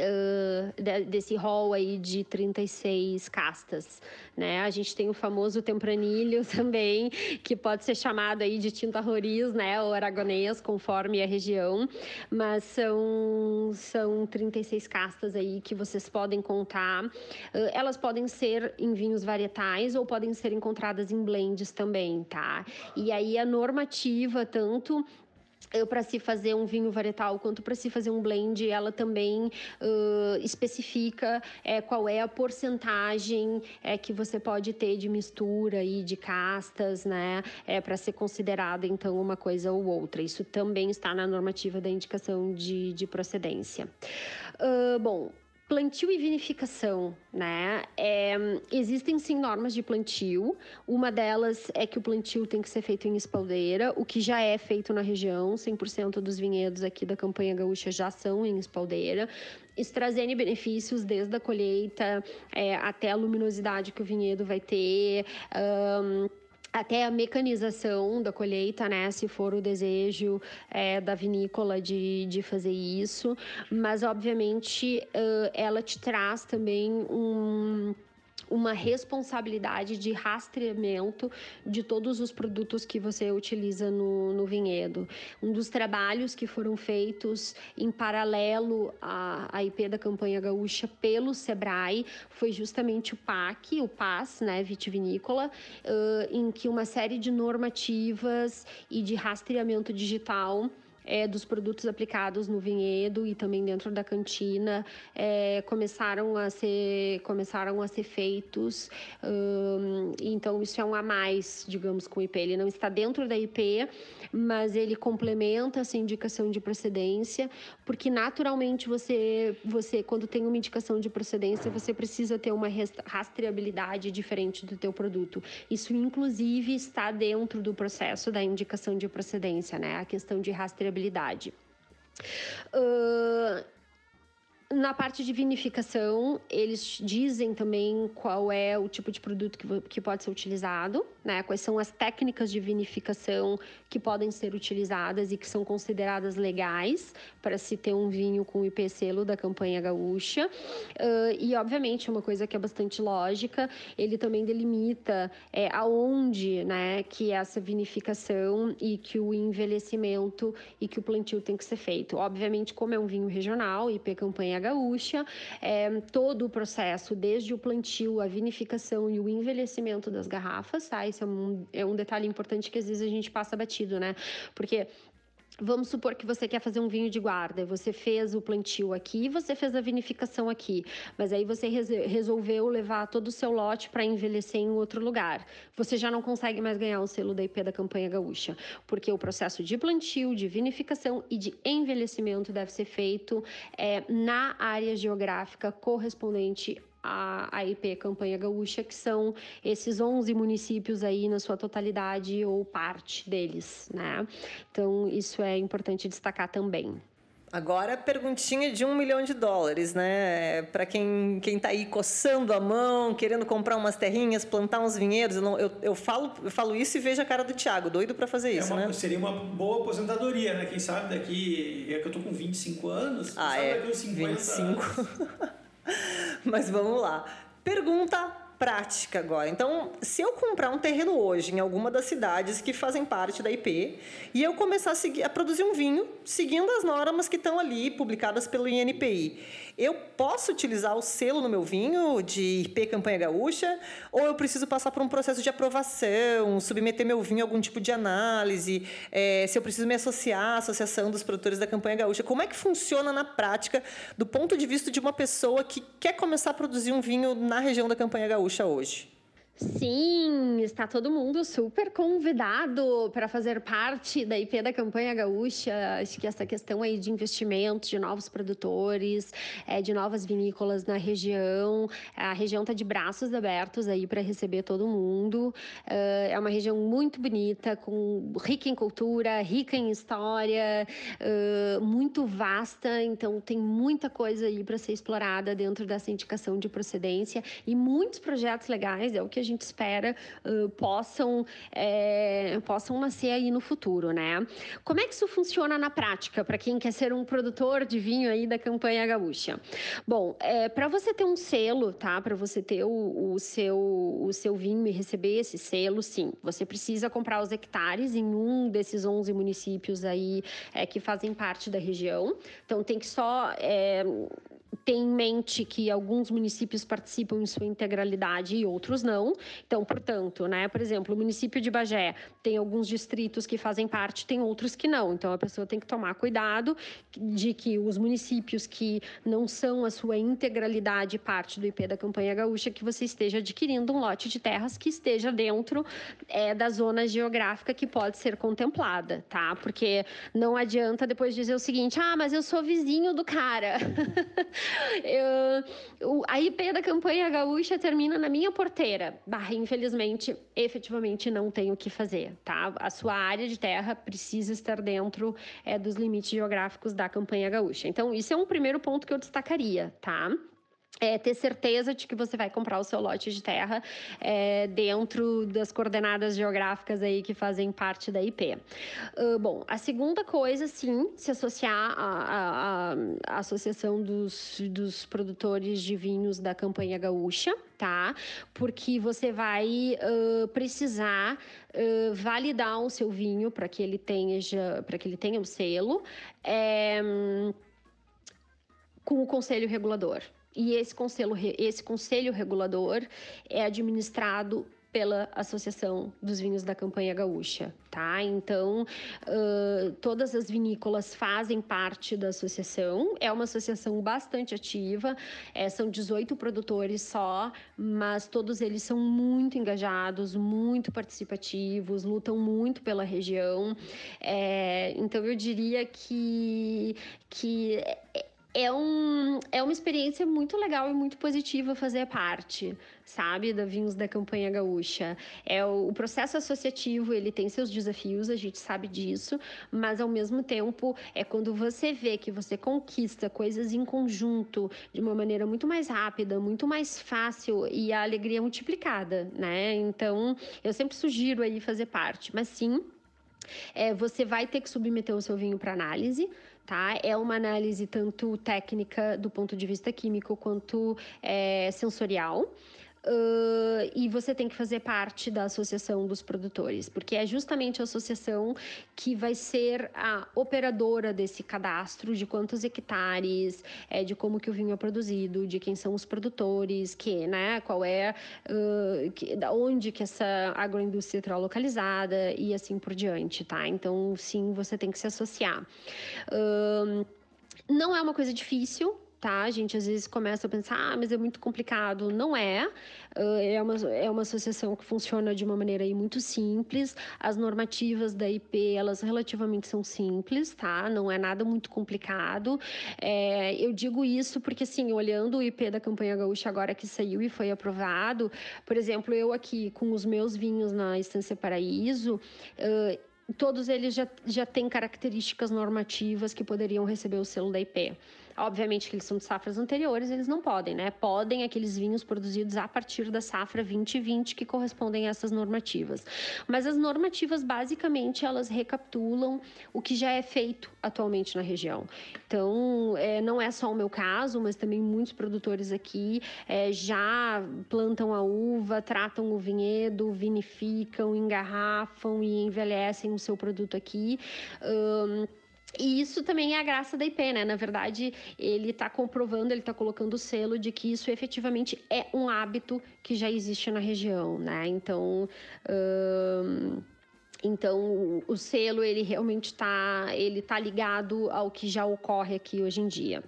Uh, desse rol aí de 36 castas, né? A gente tem o famoso tempranilho também, que pode ser chamado aí de tinta roriz, né? Ou aragonês, conforme a região, mas são, são 36 castas aí que vocês podem contar. Uh, elas podem ser em vinhos varietais ou podem ser encontradas em blends também, tá? E aí a normativa, tanto para se fazer um vinho varietal quanto para se fazer um blend, ela também uh, especifica é, qual é a porcentagem é, que você pode ter de mistura e de castas, né, é, para ser considerada então uma coisa ou outra. Isso também está na normativa da indicação de, de procedência. Uh, bom, Plantio e vinificação, né? É, existem sim normas de plantio. Uma delas é que o plantio tem que ser feito em espaldeira, o que já é feito na região. 100% dos vinhedos aqui da campanha gaúcha já são em espaldeira. Isso trazendo benefícios desde a colheita é, até a luminosidade que o vinhedo vai ter. Um, até a mecanização da colheita, né? Se for o desejo é, da vinícola de, de fazer isso. Mas, obviamente, uh, ela te traz também um uma responsabilidade de rastreamento de todos os produtos que você utiliza no, no vinhedo. Um dos trabalhos que foram feitos em paralelo à, à IP da campanha gaúcha pelo Sebrae foi justamente o PAC, o PAS, né, vitivinícola, uh, em que uma série de normativas e de rastreamento digital é, dos produtos aplicados no vinhedo e também dentro da cantina é, começaram a ser começaram a ser feitos. Hum, então isso é um a mais, digamos, com o IP. Ele não está dentro da IP, mas ele complementa essa indicação de procedência, porque naturalmente você você quando tem uma indicação de procedência você precisa ter uma rastreabilidade diferente do teu produto. Isso inclusive está dentro do processo da indicação de procedência, né? A questão de rastreabilidade Uh, na parte de vinificação, eles dizem também qual é o tipo de produto que, que pode ser utilizado, né? Quais são as técnicas de vinificação que podem ser utilizadas e que são consideradas legais para se ter um vinho com IP selo da campanha gaúcha. Uh, e, obviamente, uma coisa que é bastante lógica, ele também delimita é, aonde, né, que essa vinificação e que o envelhecimento e que o plantio tem que ser feito. Obviamente, como é um vinho regional, IP campanha gaúcha, é, todo o processo, desde o plantio, a vinificação e o envelhecimento das garrafas, tá? Isso é um, é um detalhe importante que às vezes a gente passa batido, né? Porque Vamos supor que você quer fazer um vinho de guarda, você fez o plantio aqui, você fez a vinificação aqui, mas aí você resolveu levar todo o seu lote para envelhecer em outro lugar. Você já não consegue mais ganhar o selo da IP da campanha gaúcha, porque o processo de plantio, de vinificação e de envelhecimento deve ser feito é, na área geográfica correspondente a, a IP Campanha Gaúcha, que são esses 11 municípios aí na sua totalidade ou parte deles, né? Então, isso é importante destacar também. Agora, perguntinha de um milhão de dólares, né? Para quem, quem tá aí coçando a mão, querendo comprar umas terrinhas, plantar uns vinhedos. Eu, não, eu, eu, falo, eu falo isso e vejo a cara do Thiago, doido para fazer é isso, uma, né? Seria uma boa aposentadoria, né? Quem sabe daqui. É que eu tô com 25 anos, ah, é, daqui uns 50 25. anos. Mas vamos lá. Pergunta prática agora. Então, se eu comprar um terreno hoje em alguma das cidades que fazem parte da IP e eu começar a, seguir, a produzir um vinho seguindo as normas que estão ali publicadas pelo INPI, eu posso utilizar o selo no meu vinho de IP Campanha Gaúcha ou eu preciso passar por um processo de aprovação, submeter meu vinho a algum tipo de análise, é, se eu preciso me associar à Associação dos Produtores da Campanha Gaúcha? Como é que funciona na prática do ponto de vista de uma pessoa que quer começar a produzir um vinho na região da Campanha Gaúcha? gaúcha hoje? Sim, está todo mundo super convidado para fazer parte da IP da campanha gaúcha. Acho que essa questão aí de investimento, de novos produtores, é, de novas vinícolas na região, a região está de braços abertos aí para receber todo mundo. Uh, é uma região muito bonita, com rica em cultura, rica em história, muito vasta. Então tem muita coisa aí para ser explorada dentro dessa indicação de procedência e muitos projetos legais. É o que a gente espera uh, possam, é, possam nascer aí no futuro, né? Como é que isso funciona na prática para quem quer ser um produtor de vinho aí da campanha gaúcha? Bom, é, para você ter um selo, tá? Para você ter o, o, seu, o seu vinho e receber esse selo, sim, você precisa comprar os hectares em um desses 11 municípios aí é, que fazem parte da região. Então tem que só é, ter em mente que alguns municípios participam em sua integralidade e outros não. Então, portanto, né, por exemplo, o município de Bagé tem alguns distritos que fazem parte, tem outros que não. Então, a pessoa tem que tomar cuidado de que os municípios que não são a sua integralidade parte do IP da campanha gaúcha, que você esteja adquirindo um lote de terras que esteja dentro é, da zona geográfica que pode ser contemplada, tá? Porque não adianta depois dizer o seguinte: ah, mas eu sou vizinho do cara. Eu, a IP da campanha gaúcha termina na minha porteira. Bah, infelizmente, efetivamente não tenho o que fazer, tá? A sua área de terra precisa estar dentro é, dos limites geográficos da campanha gaúcha. Então, isso é um primeiro ponto que eu destacaria, tá? É, ter certeza de que você vai comprar o seu lote de terra é, dentro das coordenadas geográficas aí que fazem parte da IP. Uh, bom, a segunda coisa, sim, se associar à, Associação dos, dos Produtores de Vinhos da Campanha Gaúcha, tá? Porque você vai uh, precisar uh, validar o seu vinho para que ele tenha para que ele tenha um selo é, com o conselho regulador. E esse conselho, esse conselho regulador é administrado pela Associação dos Vinhos da Campanha Gaúcha, tá? Então, uh, todas as vinícolas fazem parte da associação, é uma associação bastante ativa, é, são 18 produtores só, mas todos eles são muito engajados, muito participativos, lutam muito pela região, é, então eu diria que, que é, um, é uma experiência muito legal e muito positiva fazer parte, sabe, da Vinhos da Campanha Gaúcha. É o, o, processo associativo, ele tem seus desafios, a gente sabe disso, mas ao mesmo tempo é quando você vê que você conquista coisas em conjunto de uma maneira muito mais rápida, muito mais fácil e a alegria é multiplicada, né? Então, eu sempre sugiro aí fazer parte, mas sim, é, você vai ter que submeter o seu vinho para análise, tá? É uma análise tanto técnica do ponto de vista químico quanto é, sensorial. Uh, e você tem que fazer parte da associação dos produtores, porque é justamente a associação que vai ser a operadora desse cadastro de quantos hectares, é, de como que o vinho é produzido, de quem são os produtores, que, né, qual é, uh, que, da onde que essa agroindústria está localizada e assim por diante, tá? Então, sim, você tem que se associar. Uh, não é uma coisa difícil, tá? A gente às vezes começa a pensar, ah, mas é muito complicado. Não é. É uma, é uma associação que funciona de uma maneira aí muito simples. As normativas da IP, elas relativamente são simples, tá? Não é nada muito complicado. É, eu digo isso porque, assim, olhando o IP da Campanha Gaúcha agora que saiu e foi aprovado, por exemplo, eu aqui com os meus vinhos na Estância Paraíso, uh, todos eles já, já têm características normativas que poderiam receber o selo da IP. Obviamente que eles são de safras anteriores, eles não podem, né? Podem aqueles vinhos produzidos a partir da safra 2020 que correspondem a essas normativas. Mas as normativas, basicamente, elas recapitulam o que já é feito atualmente na região. Então, é, não é só o meu caso, mas também muitos produtores aqui é, já plantam a uva, tratam o vinhedo, vinificam, engarrafam e envelhecem o seu produto aqui. Um, e isso também é a graça da IP, né? Na verdade, ele está comprovando, ele está colocando o selo de que isso efetivamente é um hábito que já existe na região, né? Então. Hum... Então, o selo, ele realmente está ele tá ligado ao que já ocorre aqui hoje em dia.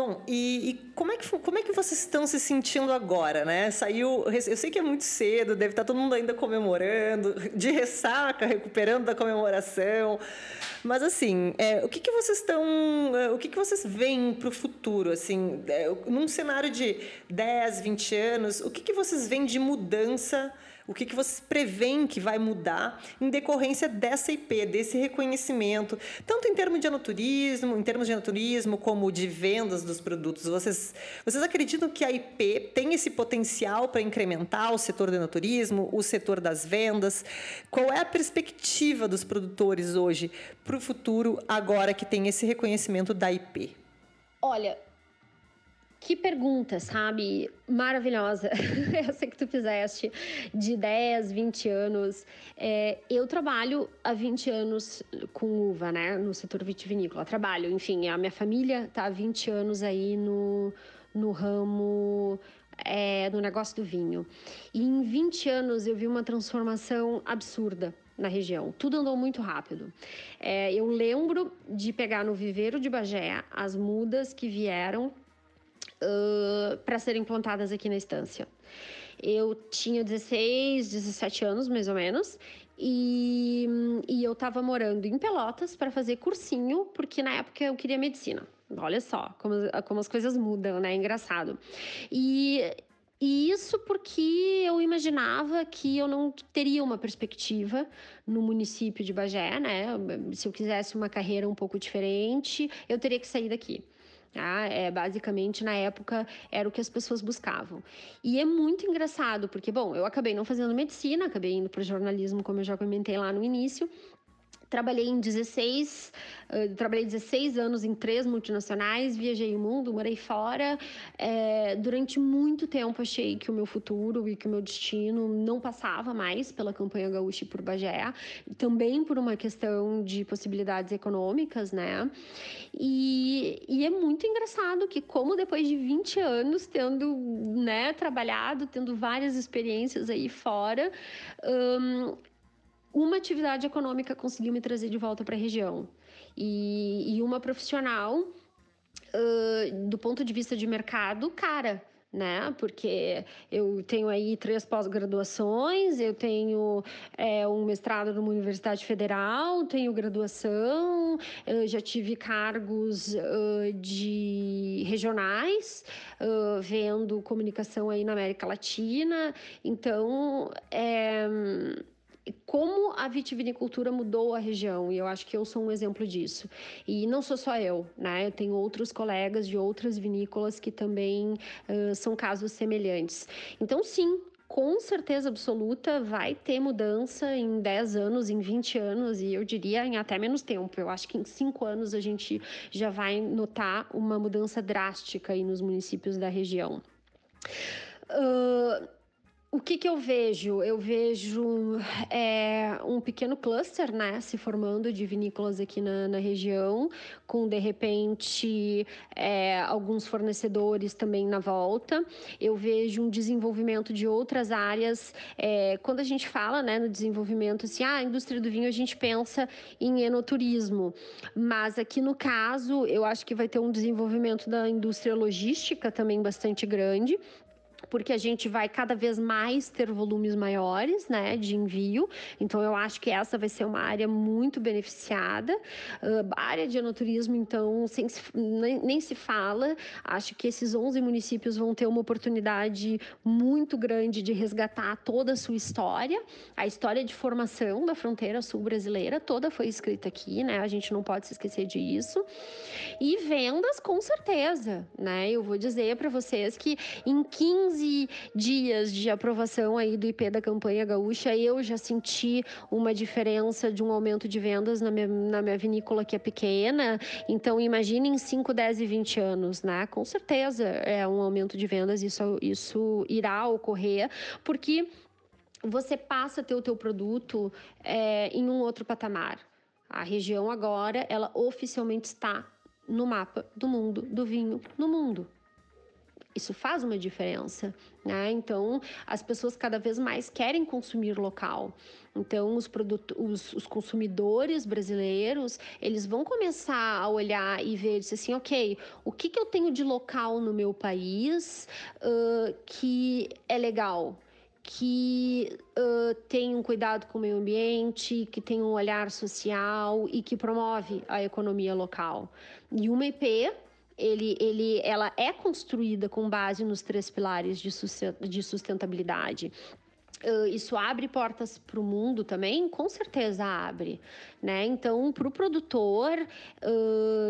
Bom, e, e, como, é que, como é que vocês estão se sentindo agora, né? Saiu, eu sei que é muito cedo, deve estar todo mundo ainda comemorando, de ressaca, recuperando da comemoração, mas assim, é, o que, que vocês estão, é, o que, que vocês veem para o futuro, assim, é, num cenário de 10, 20 anos, o que, que vocês veem de mudança O que, que vocês preveem que vai mudar em decorrência dessa IP, desse reconhecimento, tanto em termos de enoturismo, em termos de enoturismo, como de vendas dos produtos? Vocês, vocês acreditam que a IP tem esse potencial para incrementar o setor do enoturismo, o setor das vendas? Qual é a perspectiva dos produtores hoje para o futuro, agora que tem esse reconhecimento da IP? Olha, que pergunta, sabe? Maravilhosa. Essa que tu fizeste de 10, 20 anos. É, eu trabalho há 20 anos com uva, né? No setor vitivinícola. Trabalho, enfim, a minha família tá há 20 anos aí no, no ramo é, no negócio do vinho. E em 20 anos eu vi uma transformação absurda na região. Tudo andou muito rápido. É, eu lembro de pegar no viveiro de Bagé as mudas que vieram uh, para serem plantadas aqui na estância. Eu tinha 16, 17 anos, mais ou menos, e, e eu estava morando em Pelotas para fazer cursinho, porque na época eu queria medicina. Olha só como, como as coisas mudam, né? Engraçado. E, e isso porque eu imaginava que eu não teria uma perspectiva no município de Bagé, né? Se eu quisesse uma carreira um pouco diferente, eu teria que sair daqui. Tá? É, basicamente, na época, era o que as pessoas buscavam. E é muito engraçado, porque, bom, eu acabei não fazendo medicina, acabei indo para jornalismo, como eu já comentei lá no início, Trabalhei em 16, uh, trabalhei 16 anos em três multinacionais, viajei o mundo, morei fora. É, durante muito tempo achei que o meu futuro e que o meu destino não passava mais pela campanha gaúcha e por Bagé, também por uma questão de possibilidades econômicas, né? E, e é muito engraçado que como depois de 20 anos tendo, né, trabalhado, tendo várias experiências aí fora, um, uma atividade econômica conseguiu me trazer de volta para a região. E, e, uma profissional, uh, do ponto de vista de mercado, cara, né? Porque eu tenho aí três pós-graduações, eu tenho é, um mestrado numa universidade federal, tenho graduação, já tive cargos uh, de regionais, uh, vendo comunicação aí na América Latina. Então, é como a vitivinicultura mudou a região, e eu acho que eu sou um exemplo disso. E não sou só eu, né? Eu tenho outros colegas de outras vinícolas que também uh, são casos semelhantes. Então, sim, com certeza absoluta vai ter mudança em 10 anos, em 20 anos, e eu diria em até menos tempo. Eu acho que em 5 anos a gente já vai notar uma mudança drástica aí nos municípios da região. Uh, o que, que eu vejo? Eu vejo é, um pequeno cluster né, se formando de vinícolas aqui na, na região, com de repente é, alguns fornecedores também na volta. Eu vejo um desenvolvimento de outras áreas. É, quando a gente fala né, no desenvolvimento, assim, ah, a indústria do vinho, a gente pensa em enoturismo. Mas aqui no caso, eu acho que vai ter um desenvolvimento da indústria logística também bastante grande porque a gente vai cada vez mais ter volumes maiores, né, de envio. Então eu acho que essa vai ser uma área muito beneficiada. Uh, área de enoturismo, então, sem, nem, nem, se fala. Acho que esses 11 municípios vão ter uma oportunidade muito grande de resgatar toda a sua história. A história de formação da fronteira sul brasileira toda foi escrita aqui, né? A gente não pode se esquecer disso. E vendas, com certeza, né? Eu vou dizer para vocês que em 15 15 dias de aprovação aí do IP da campanha gaúcha, eu já senti uma diferença de um aumento de vendas na minha, na minha vinícola que é pequena. Então, imagine em 5, 10 e 20 anos, né? Com certeza é um aumento de vendas, isso, isso irá ocorrer, porque você passa a ter o teu produto é, em um outro patamar. A região agora, ela oficialmente está no mapa do mundo, do vinho no mundo. Isso faz uma diferença, né? Então, as pessoas cada vez mais querem consumir local. Então, os, os, os consumidores brasileiros, eles vão começar a olhar e ver assim, ok, o que, que eu tenho de local no meu país uh, que é legal? que uh, tem um cuidado com o meio ambiente, que tem um olhar social e que promove a economia local. E uma IP ele, ele, ela é construída com base nos três pilares de sustentabilidade. Isso abre portas para o mundo também? Com certeza abre, né? Então, para o produtor,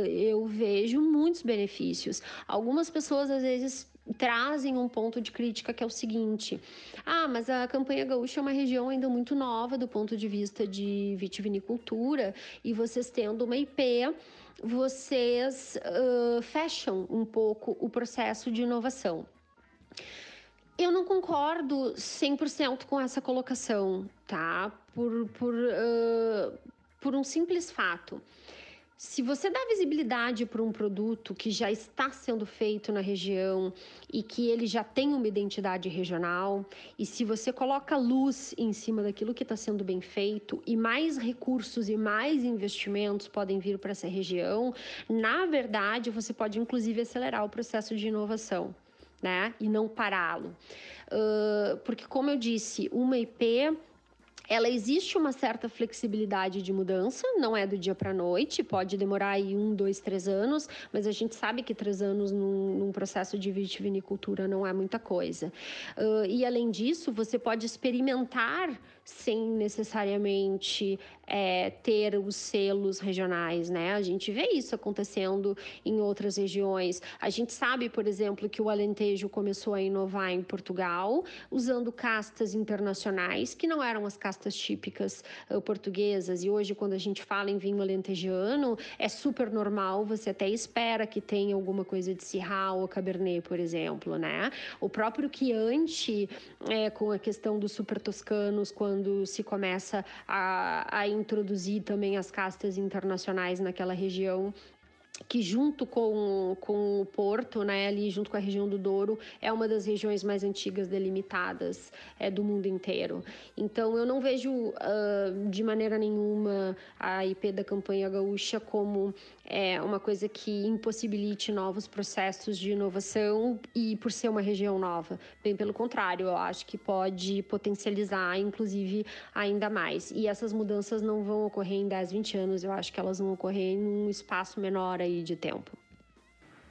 eu vejo muitos benefícios. Algumas pessoas, às vezes, trazem um ponto de crítica que é o seguinte: ah, mas a campanha gaúcha é uma região ainda muito nova do ponto de vista de vitivinicultura e vocês tendo uma IP, vocês uh, fecham um pouco o processo de inovação. Eu não concordo 100% com essa colocação, tá? Por, por, uh, por um simples fato. Se você dá visibilidade para um produto que já está sendo feito na região e que ele já tem uma identidade regional, e se você coloca luz em cima daquilo que está sendo bem feito e mais recursos e mais investimentos podem vir para essa região, na verdade você pode inclusive acelerar o processo de inovação né? E não pará-lo. Uh, porque, como eu disse, uma IP ela existe uma certa flexibilidade de mudança, não é do dia para a noite, pode demorar aí um, dois, três anos, mas a gente sabe que três anos num, num processo de vitivinicultura não é muita coisa. Uh, e além disso, você pode experimentar sem necessariamente é, ter os selos regionais, né? A gente vê isso acontecendo em outras regiões. A gente sabe, por exemplo, que o Alentejo começou a inovar em Portugal usando castas internacionais que não eram as castas típicas uh, portuguesas. E hoje, quando a gente fala em vinho alentejano, é super normal. Você até espera que tenha alguma coisa de Syrah ou Cabernet, por exemplo, né? O próprio Chianti, é, com a questão dos super toscanos, quando se começa a, a introduzir também as castas internacionais naquela região que junto com, com o Porto, né, ali junto com a região do Douro, é uma das regiões mais antigas delimitadas é, do mundo inteiro. Então eu não vejo uh, de maneira nenhuma a IP da campanha gaúcha como é, uma coisa que impossibilite novos processos de inovação e por ser uma região nova. Bem pelo contrário, eu acho que pode potencializar, inclusive, ainda mais. E essas mudanças não vão ocorrer em 10, 20 anos, eu acho que elas vão ocorrer em um espaço menor aí de tempo.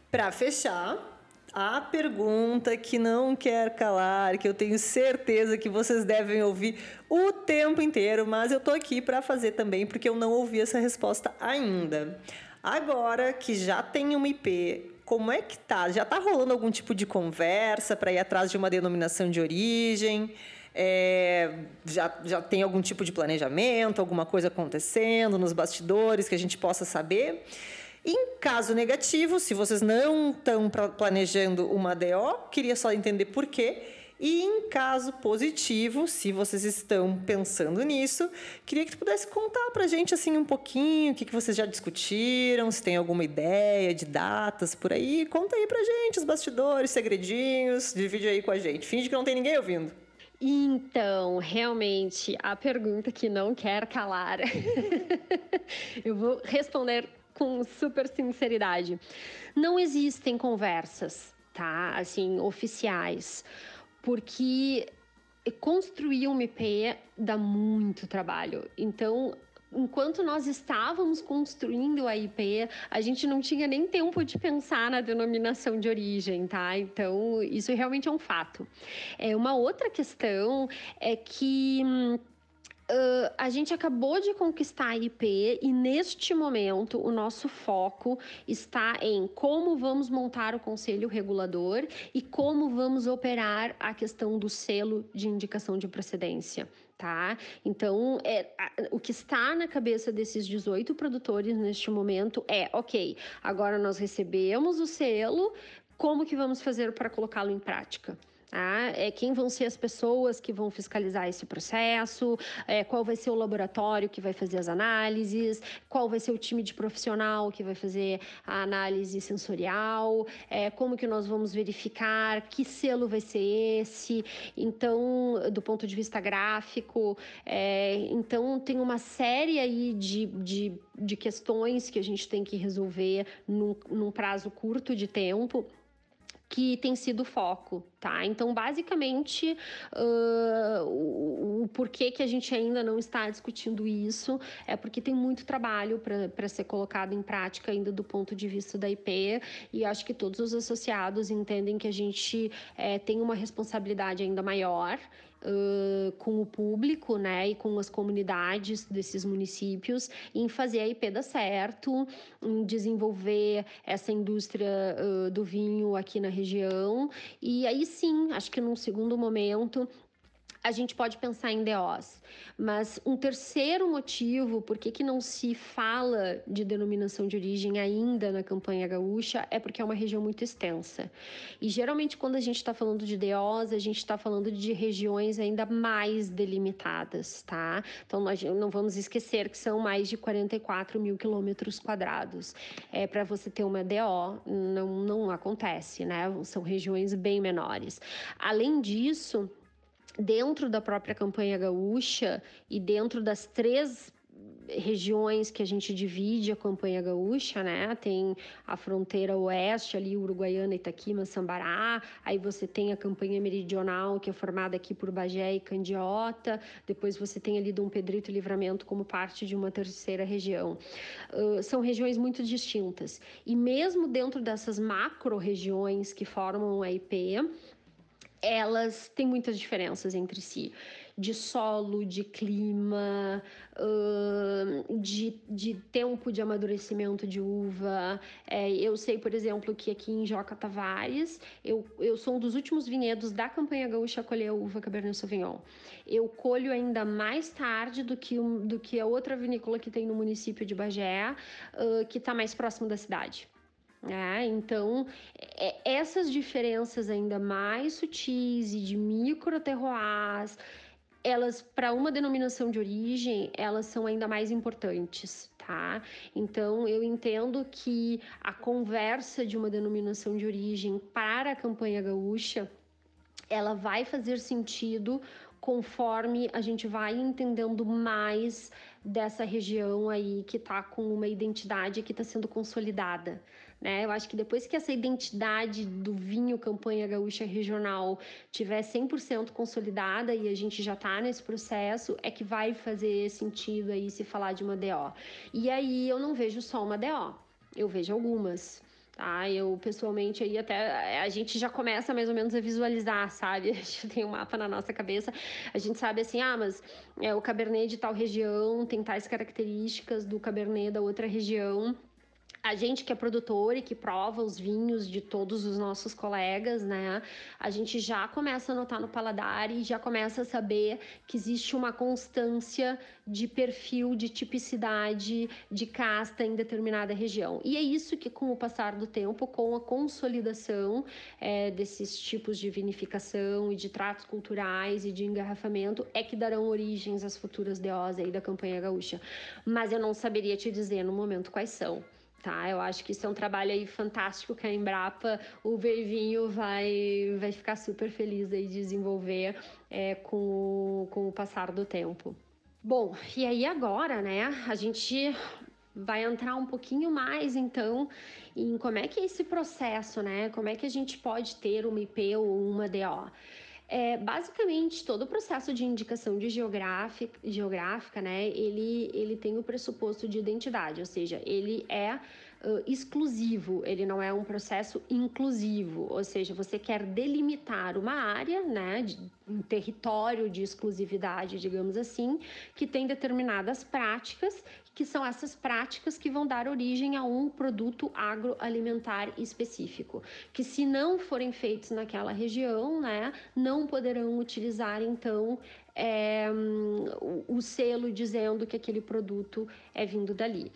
Para fechar, a pergunta que não quer calar, que eu tenho certeza que vocês devem ouvir o tempo inteiro, mas eu tô aqui para fazer também porque eu não ouvi essa resposta ainda. Agora que já tem uma IP, como é que tá? Já tá rolando algum tipo de conversa para ir atrás de uma denominação de origem? É, já, já tem algum tipo de planejamento, alguma coisa acontecendo nos bastidores que a gente possa saber? Em caso negativo, se vocês não estão planejando uma DO, queria só entender por quê e em caso positivo, se vocês estão pensando nisso, queria que tu pudesse contar para a gente assim um pouquinho o que, que vocês já discutiram, se tem alguma ideia de datas por aí. Conta aí para gente os bastidores, segredinhos, divide aí com a gente. Finge que não tem ninguém ouvindo. Então, realmente, a pergunta que não quer calar. Eu vou responder com super sinceridade. Não existem conversas, tá? Assim, oficiais porque construir um IP dá muito trabalho. Então, enquanto nós estávamos construindo a IP, a gente não tinha nem tempo de pensar na denominação de origem, tá? Então, isso realmente é um fato. É uma outra questão é que hum, Uh, a gente acabou de conquistar a IP e neste momento o nosso foco está em como vamos montar o conselho regulador e como vamos operar a questão do selo de indicação de procedência. Tá? Então, é, o que está na cabeça desses 18 produtores neste momento é: ok, agora nós recebemos o selo, como que vamos fazer para colocá-lo em prática? Ah, é, quem vão ser as pessoas que vão fiscalizar esse processo, é, qual vai ser o laboratório que vai fazer as análises, qual vai ser o time de profissional que vai fazer a análise sensorial, é, como que nós vamos verificar, que selo vai ser esse, então, do ponto de vista gráfico, é, então tem uma série aí de, de, de questões que a gente tem que resolver num, num prazo curto de tempo que tem sido foco Tá? Então, basicamente, uh, o, o, porquê que a gente ainda não está discutindo isso é porque tem muito trabalho para ser colocado em prática ainda do ponto de vista da IP e acho que todos os associados entendem que a gente é, tem uma responsabilidade ainda maior com o público, né, e com as comunidades desses municípios em fazer a IP dar certo, em desenvolver essa indústria uh, do vinho aqui na região. E aí sim, acho que num segundo momento a gente pode pensar em DOs. Mas um terceiro motivo por que, que não se fala de denominação de origem ainda na campanha gaúcha é porque é uma região muito extensa. E geralmente, quando a gente está falando de DOs, a gente está falando de regiões ainda mais delimitadas, tá? Então, nós não vamos esquecer que são mais de 44 mil quilômetros quadrados. É, Para você ter uma DO, não, não acontece, né? São regiões bem menores. Além disso, dentro da própria campanha gaúcha e dentro das três regiões que a gente divide a campanha gaúcha, né? Tem a fronteira oeste ali, Uruguaiana, Itaquima, Sambará. Aí você tem a campanha meridional, que é formada aqui por Bagé e Candiota. Depois você tem ali Dom Pedrito e Livramento como parte de uma terceira região. Uh, são regiões muito distintas. E mesmo dentro dessas macro-regiões que formam a IP, elas têm muitas diferenças entre si, de solo, de clima, de, de tempo de amadurecimento de uva. É, eu sei, por exemplo, que aqui em Joca Tavares, eu, eu sou um dos últimos vinhedos da campanha gaúcha a colher a uva Cabernet Sauvignon. Eu colho ainda mais tarde do que, do que a outra vinícola que tem no município de Bagé, uh, que está mais próximo da cidade. É, então, é, essas diferenças ainda mais sutis e de micro terroirs, elas, para uma denominação de origem, elas são ainda mais importantes, tá? Então, eu entendo que a conversa de uma denominação de origem para a campanha gaúcha, ela vai fazer sentido conforme a gente vai entendendo mais dessa região aí que está com uma identidade que está sendo consolidada. Né? Eu acho que depois que essa identidade do vinho campanha gaúcha regional tiver 100% consolidada e a gente já está nesse processo, é que vai fazer sentido aí se falar de uma DO. E aí eu não vejo só uma DO, eu vejo algumas. Tá, eu pessoalmente aí até a gente já começa mais ou menos a visualizar, sabe? A gente tem um mapa na nossa cabeça, a gente sabe assim, ah, mas é, o Cabernet de tal região tem tais características do Cabernet da outra região a gente que é produtor e que prova os vinhos de todos os nossos colegas, né? A gente já começa a notar no paladar e já começa a saber que existe uma constância de perfil, de tipicidade, de casta em determinada região. E é isso que, com o passar do tempo, com a consolidação é, desses tipos de vinificação e de tratos culturais e de engarrafamento, é que darão origens às futuras DOs aí da campanha gaúcha. Mas eu não saberia te dizer no momento quais são tá? Eu acho que isso é um trabalho aí fantástico que a Embrapa, o Vervinho vai, vai ficar super feliz aí de desenvolver é, com, o, com o passar do tempo. Bom, e aí agora, né, a gente vai entrar um pouquinho mais então em como é que é esse processo, né? Como é que a gente pode ter uma IP ou uma DO? É, basicamente, todo o processo de indicação de geográfica, geográfica né, ele, ele tem o pressuposto de identidade, ou seja, ele é uh, exclusivo, ele não é um processo inclusivo, ou seja, você quer delimitar uma área, né, de, um território de exclusividade, digamos assim, que tem determinadas práticas, que são essas práticas que vão dar origem a um produto agroalimentar específico, que se não forem feitos naquela região, né, não poderão utilizar então é, o, o selo dizendo que aquele produto é vindo dali.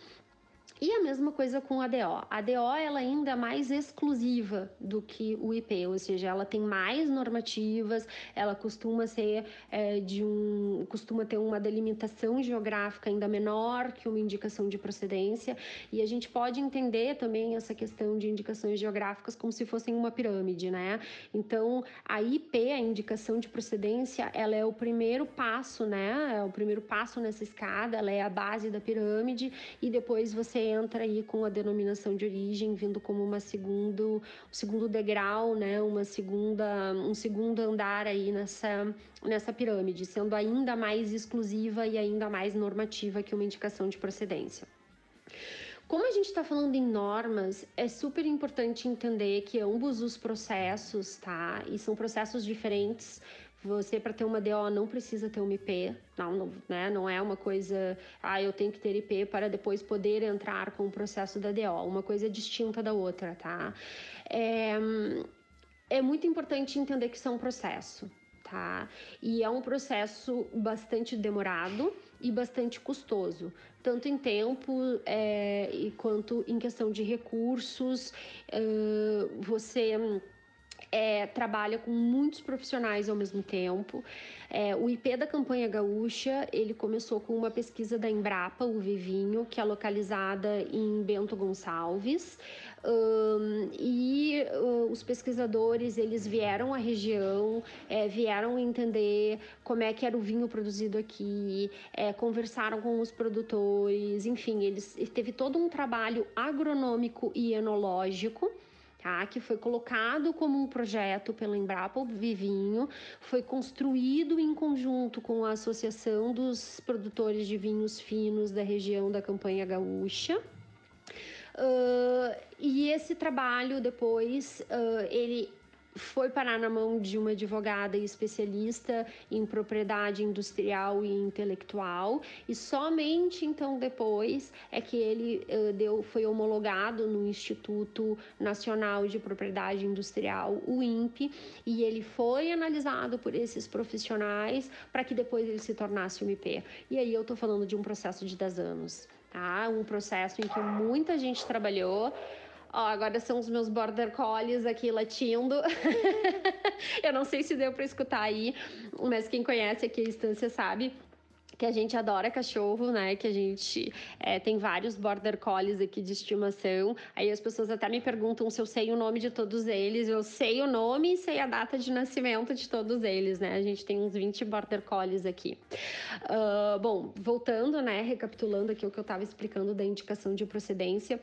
E a mesma coisa com a DO. A DO ela ainda é mais exclusiva do que o IP, ou seja, ela tem mais normativas, ela costuma ser é, de um, costuma ter uma delimitação geográfica ainda menor que uma indicação de procedência. E a gente pode entender também essa questão de indicações geográficas como se fossem uma pirâmide, né? Então, a IP, a indicação de procedência, ela é o primeiro passo, né? É o primeiro passo nessa escada, ela é a base da pirâmide e depois você entra aí com a denominação de origem vindo como uma segundo, um segundo degrau, né, uma segunda, um segundo andar aí nessa, nessa pirâmide, sendo ainda mais exclusiva e ainda mais normativa que uma indicação de procedência. Como a gente está falando em normas, é super importante entender que ambos os processos, tá? E são processos diferentes. Você, para ter uma DO, não precisa ter uma IP, não, não, né? não é uma coisa, ah, eu tenho que ter IP para depois poder entrar com o processo da DO. Uma coisa é distinta da outra, tá? É, é muito importante entender que isso é um processo, tá? E é um processo bastante demorado e bastante custoso, tanto em tempo é, quanto em questão de recursos. Uh, você é, trabalha com muitos profissionais ao mesmo tempo. É, o IP da campanha gaúcha ele começou com uma pesquisa da Embrapa, o Vivinho, que é localizada em Bento Gonçalves. Um, e uh, os pesquisadores eles vieram à região, é, vieram entender como é que era o vinho produzido aqui, é, conversaram com os produtores, enfim, eles teve todo um trabalho agronômico e enológico tá? que foi colocado como um projeto pela Embrapa Vivinho, foi construído em conjunto com a Associação dos Produtores de Vinhos Finos da região da Campanha Gaúcha. Uh, e esse trabalho depois uh, ele foi parar na mão de uma advogada especialista em propriedade industrial e intelectual e somente então depois é que ele uh, deu foi homologado no Instituto Nacional de Propriedade Industrial, o INPE, e ele foi analisado por esses profissionais para que depois ele se tornasse um IP. E aí eu estou falando de um processo de 10 anos, tá? Um processo em que muita gente trabalhou Ó, agora são os meus border collies aqui latindo. eu não sei se deu para escutar aí, mas quem conhece aqui a instância sabe que a gente adora cachorro, né? Que a gente é, tem vários border collies aqui de estimação. Aí as pessoas até me perguntam se eu sei o nome de todos eles. Eu sei o nome e sei a data de nascimento de todos eles, né? A gente tem uns 20 border collies aqui. Uh, bom, voltando, né? Recapitulando aqui o que eu estava explicando da indicação de procedência.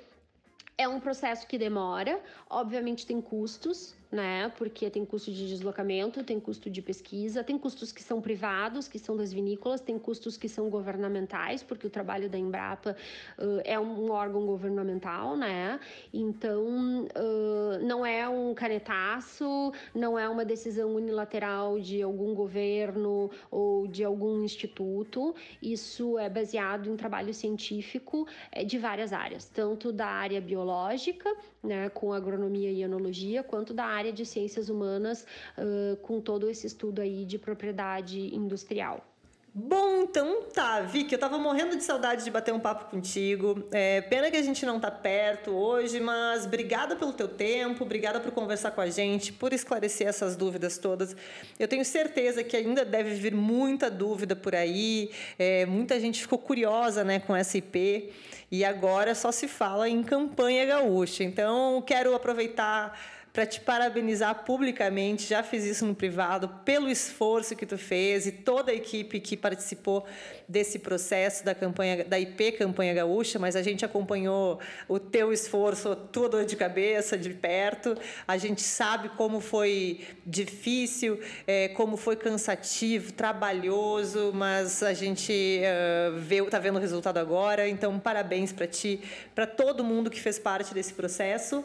É um processo que demora, obviamente tem custos, né? Porque tem custo de deslocamento, tem custo de pesquisa, tem custos que são privados, que são das vinícolas, tem custos que são governamentais, porque o trabalho da Embrapa uh, é um órgão governamental, né? Então, uh, não é um canetaço, não é uma decisão unilateral de algum governo ou de algum instituto. Isso é baseado em trabalho científico é, de várias áreas, tanto da área biológica, né, com agronomia e enologia, quanto da área de ciências humanas, uh, com todo esse estudo aí de propriedade industrial. Bom, então tá, Vicky, eu tava morrendo de saudade de bater um papo contigo. É, pena que a gente não tá perto hoje, mas obrigada pelo teu tempo, obrigada por conversar com a gente, por esclarecer essas dúvidas todas. Eu tenho certeza que ainda deve vir muita dúvida por aí, é, muita gente ficou curiosa né, com essa IP e agora só se fala em campanha gaúcha. Então, quero aproveitar para te parabenizar publicamente, já fiz isso no privado, pelo esforço que tu fez e toda a equipe que participou desse processo da campanha da IP Campanha Gaúcha, mas a gente acompanhou o teu esforço, a tua dor de cabeça de perto. A gente sabe como foi difícil, é, como foi cansativo, trabalhoso, mas a gente uh, vê, tá vendo o resultado agora. Então, parabéns para ti, para todo mundo que fez parte desse processo.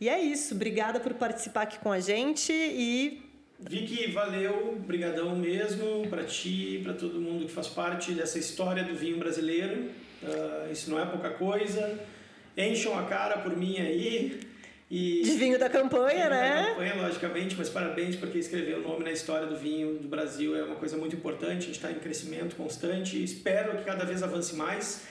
E é isso. Obrigada por participar aqui com a gente e Vicky, valeu, brigadão mesmo para ti, para todo mundo que faz parte dessa história do vinho brasileiro. Uh, isso não é pouca coisa. Encham a cara por mim aí. E, de vinho da campanha, vinho né? Da campanha, logicamente, mas parabéns porque escrever o nome na história do vinho do Brasil é uma coisa muito importante. A gente está em crescimento constante. Espero que cada vez avance mais.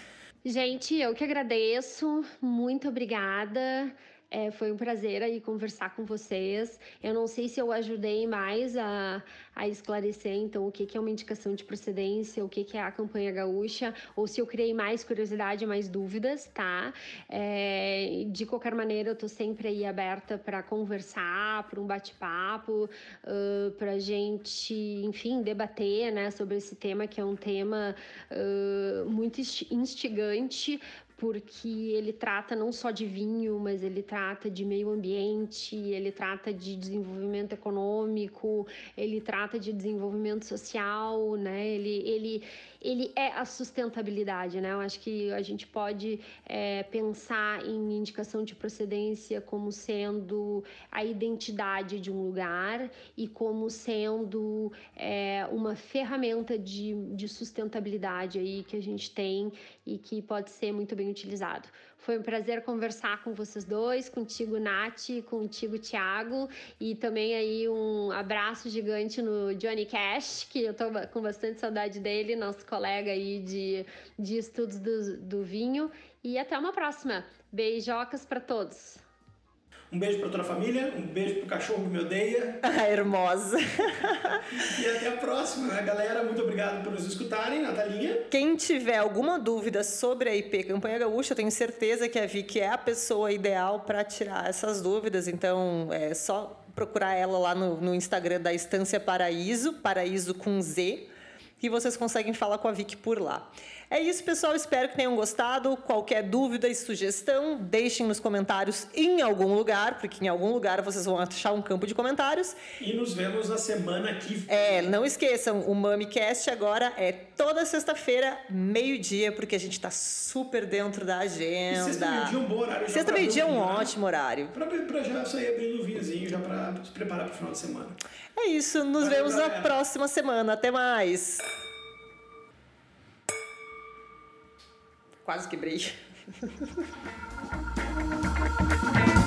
Gente, eu que agradeço. Muito obrigada. É, foi um prazer aí conversar com vocês. Eu não sei se eu ajudei mais a, a esclarecer, então, o que, que é uma indicação de procedência, o que, que é a campanha gaúcha, ou se eu criei mais curiosidade, mais dúvidas, tá? É, de qualquer maneira, eu tô sempre aí aberta para conversar, para um bate-papo, uh, para gente, enfim, debater, né, sobre esse tema que é um tema uh, muito instigante porque ele trata não só de vinho, mas ele trata de meio ambiente, ele trata de desenvolvimento econômico, ele trata de desenvolvimento social, né? Ele, ele, ele é a sustentabilidade, né? Eu acho que a gente pode é, pensar em indicação de procedência como sendo a identidade de um lugar e como sendo é, uma ferramenta de, de sustentabilidade aí que a gente tem e que pode ser muito bem utilizado. Foi um prazer conversar com vocês dois, contigo, Nath, contigo, Thiago, e também aí um abraço gigante no Johnny Cash, que eu tô com bastante saudade dele, nosso colega aí de, de estudos do, do vinho. E até uma próxima. Beijocas para todos. Um beijo para toda a família, um beijo pro cachorro que me odeia. Ah, hermosa. e até a próxima, né, galera? Muito obrigado por nos escutarem, Natalinha. Quem tiver alguma dúvida sobre a IP Campanha Gaúcha, eu tenho certeza que a Vicky é a pessoa ideal para tirar essas dúvidas. Então, é só procurar ela lá no, no Instagram da Estância Paraíso, Paraíso com Z, e vocês conseguem falar com a Vicky por lá. É isso, pessoal. Espero que tenham gostado. Qualquer dúvida e sugestão, deixem nos comentários em algum lugar, porque em algum lugar vocês vão achar um campo de comentários. E nos vemos na semana que vem. É, não esqueçam, o MamiCast agora é toda sexta-feira, meio-dia, porque a gente está super dentro da agenda. sexta meio-dia é um bom horário. Sexta meio-dia é um né? ótimo horário. Para já sair abrindo o vinhozinho, já para se preparar para o final de semana. É isso, nos Valeu, vemos galera. na próxima semana. Até mais! Quase quebrei.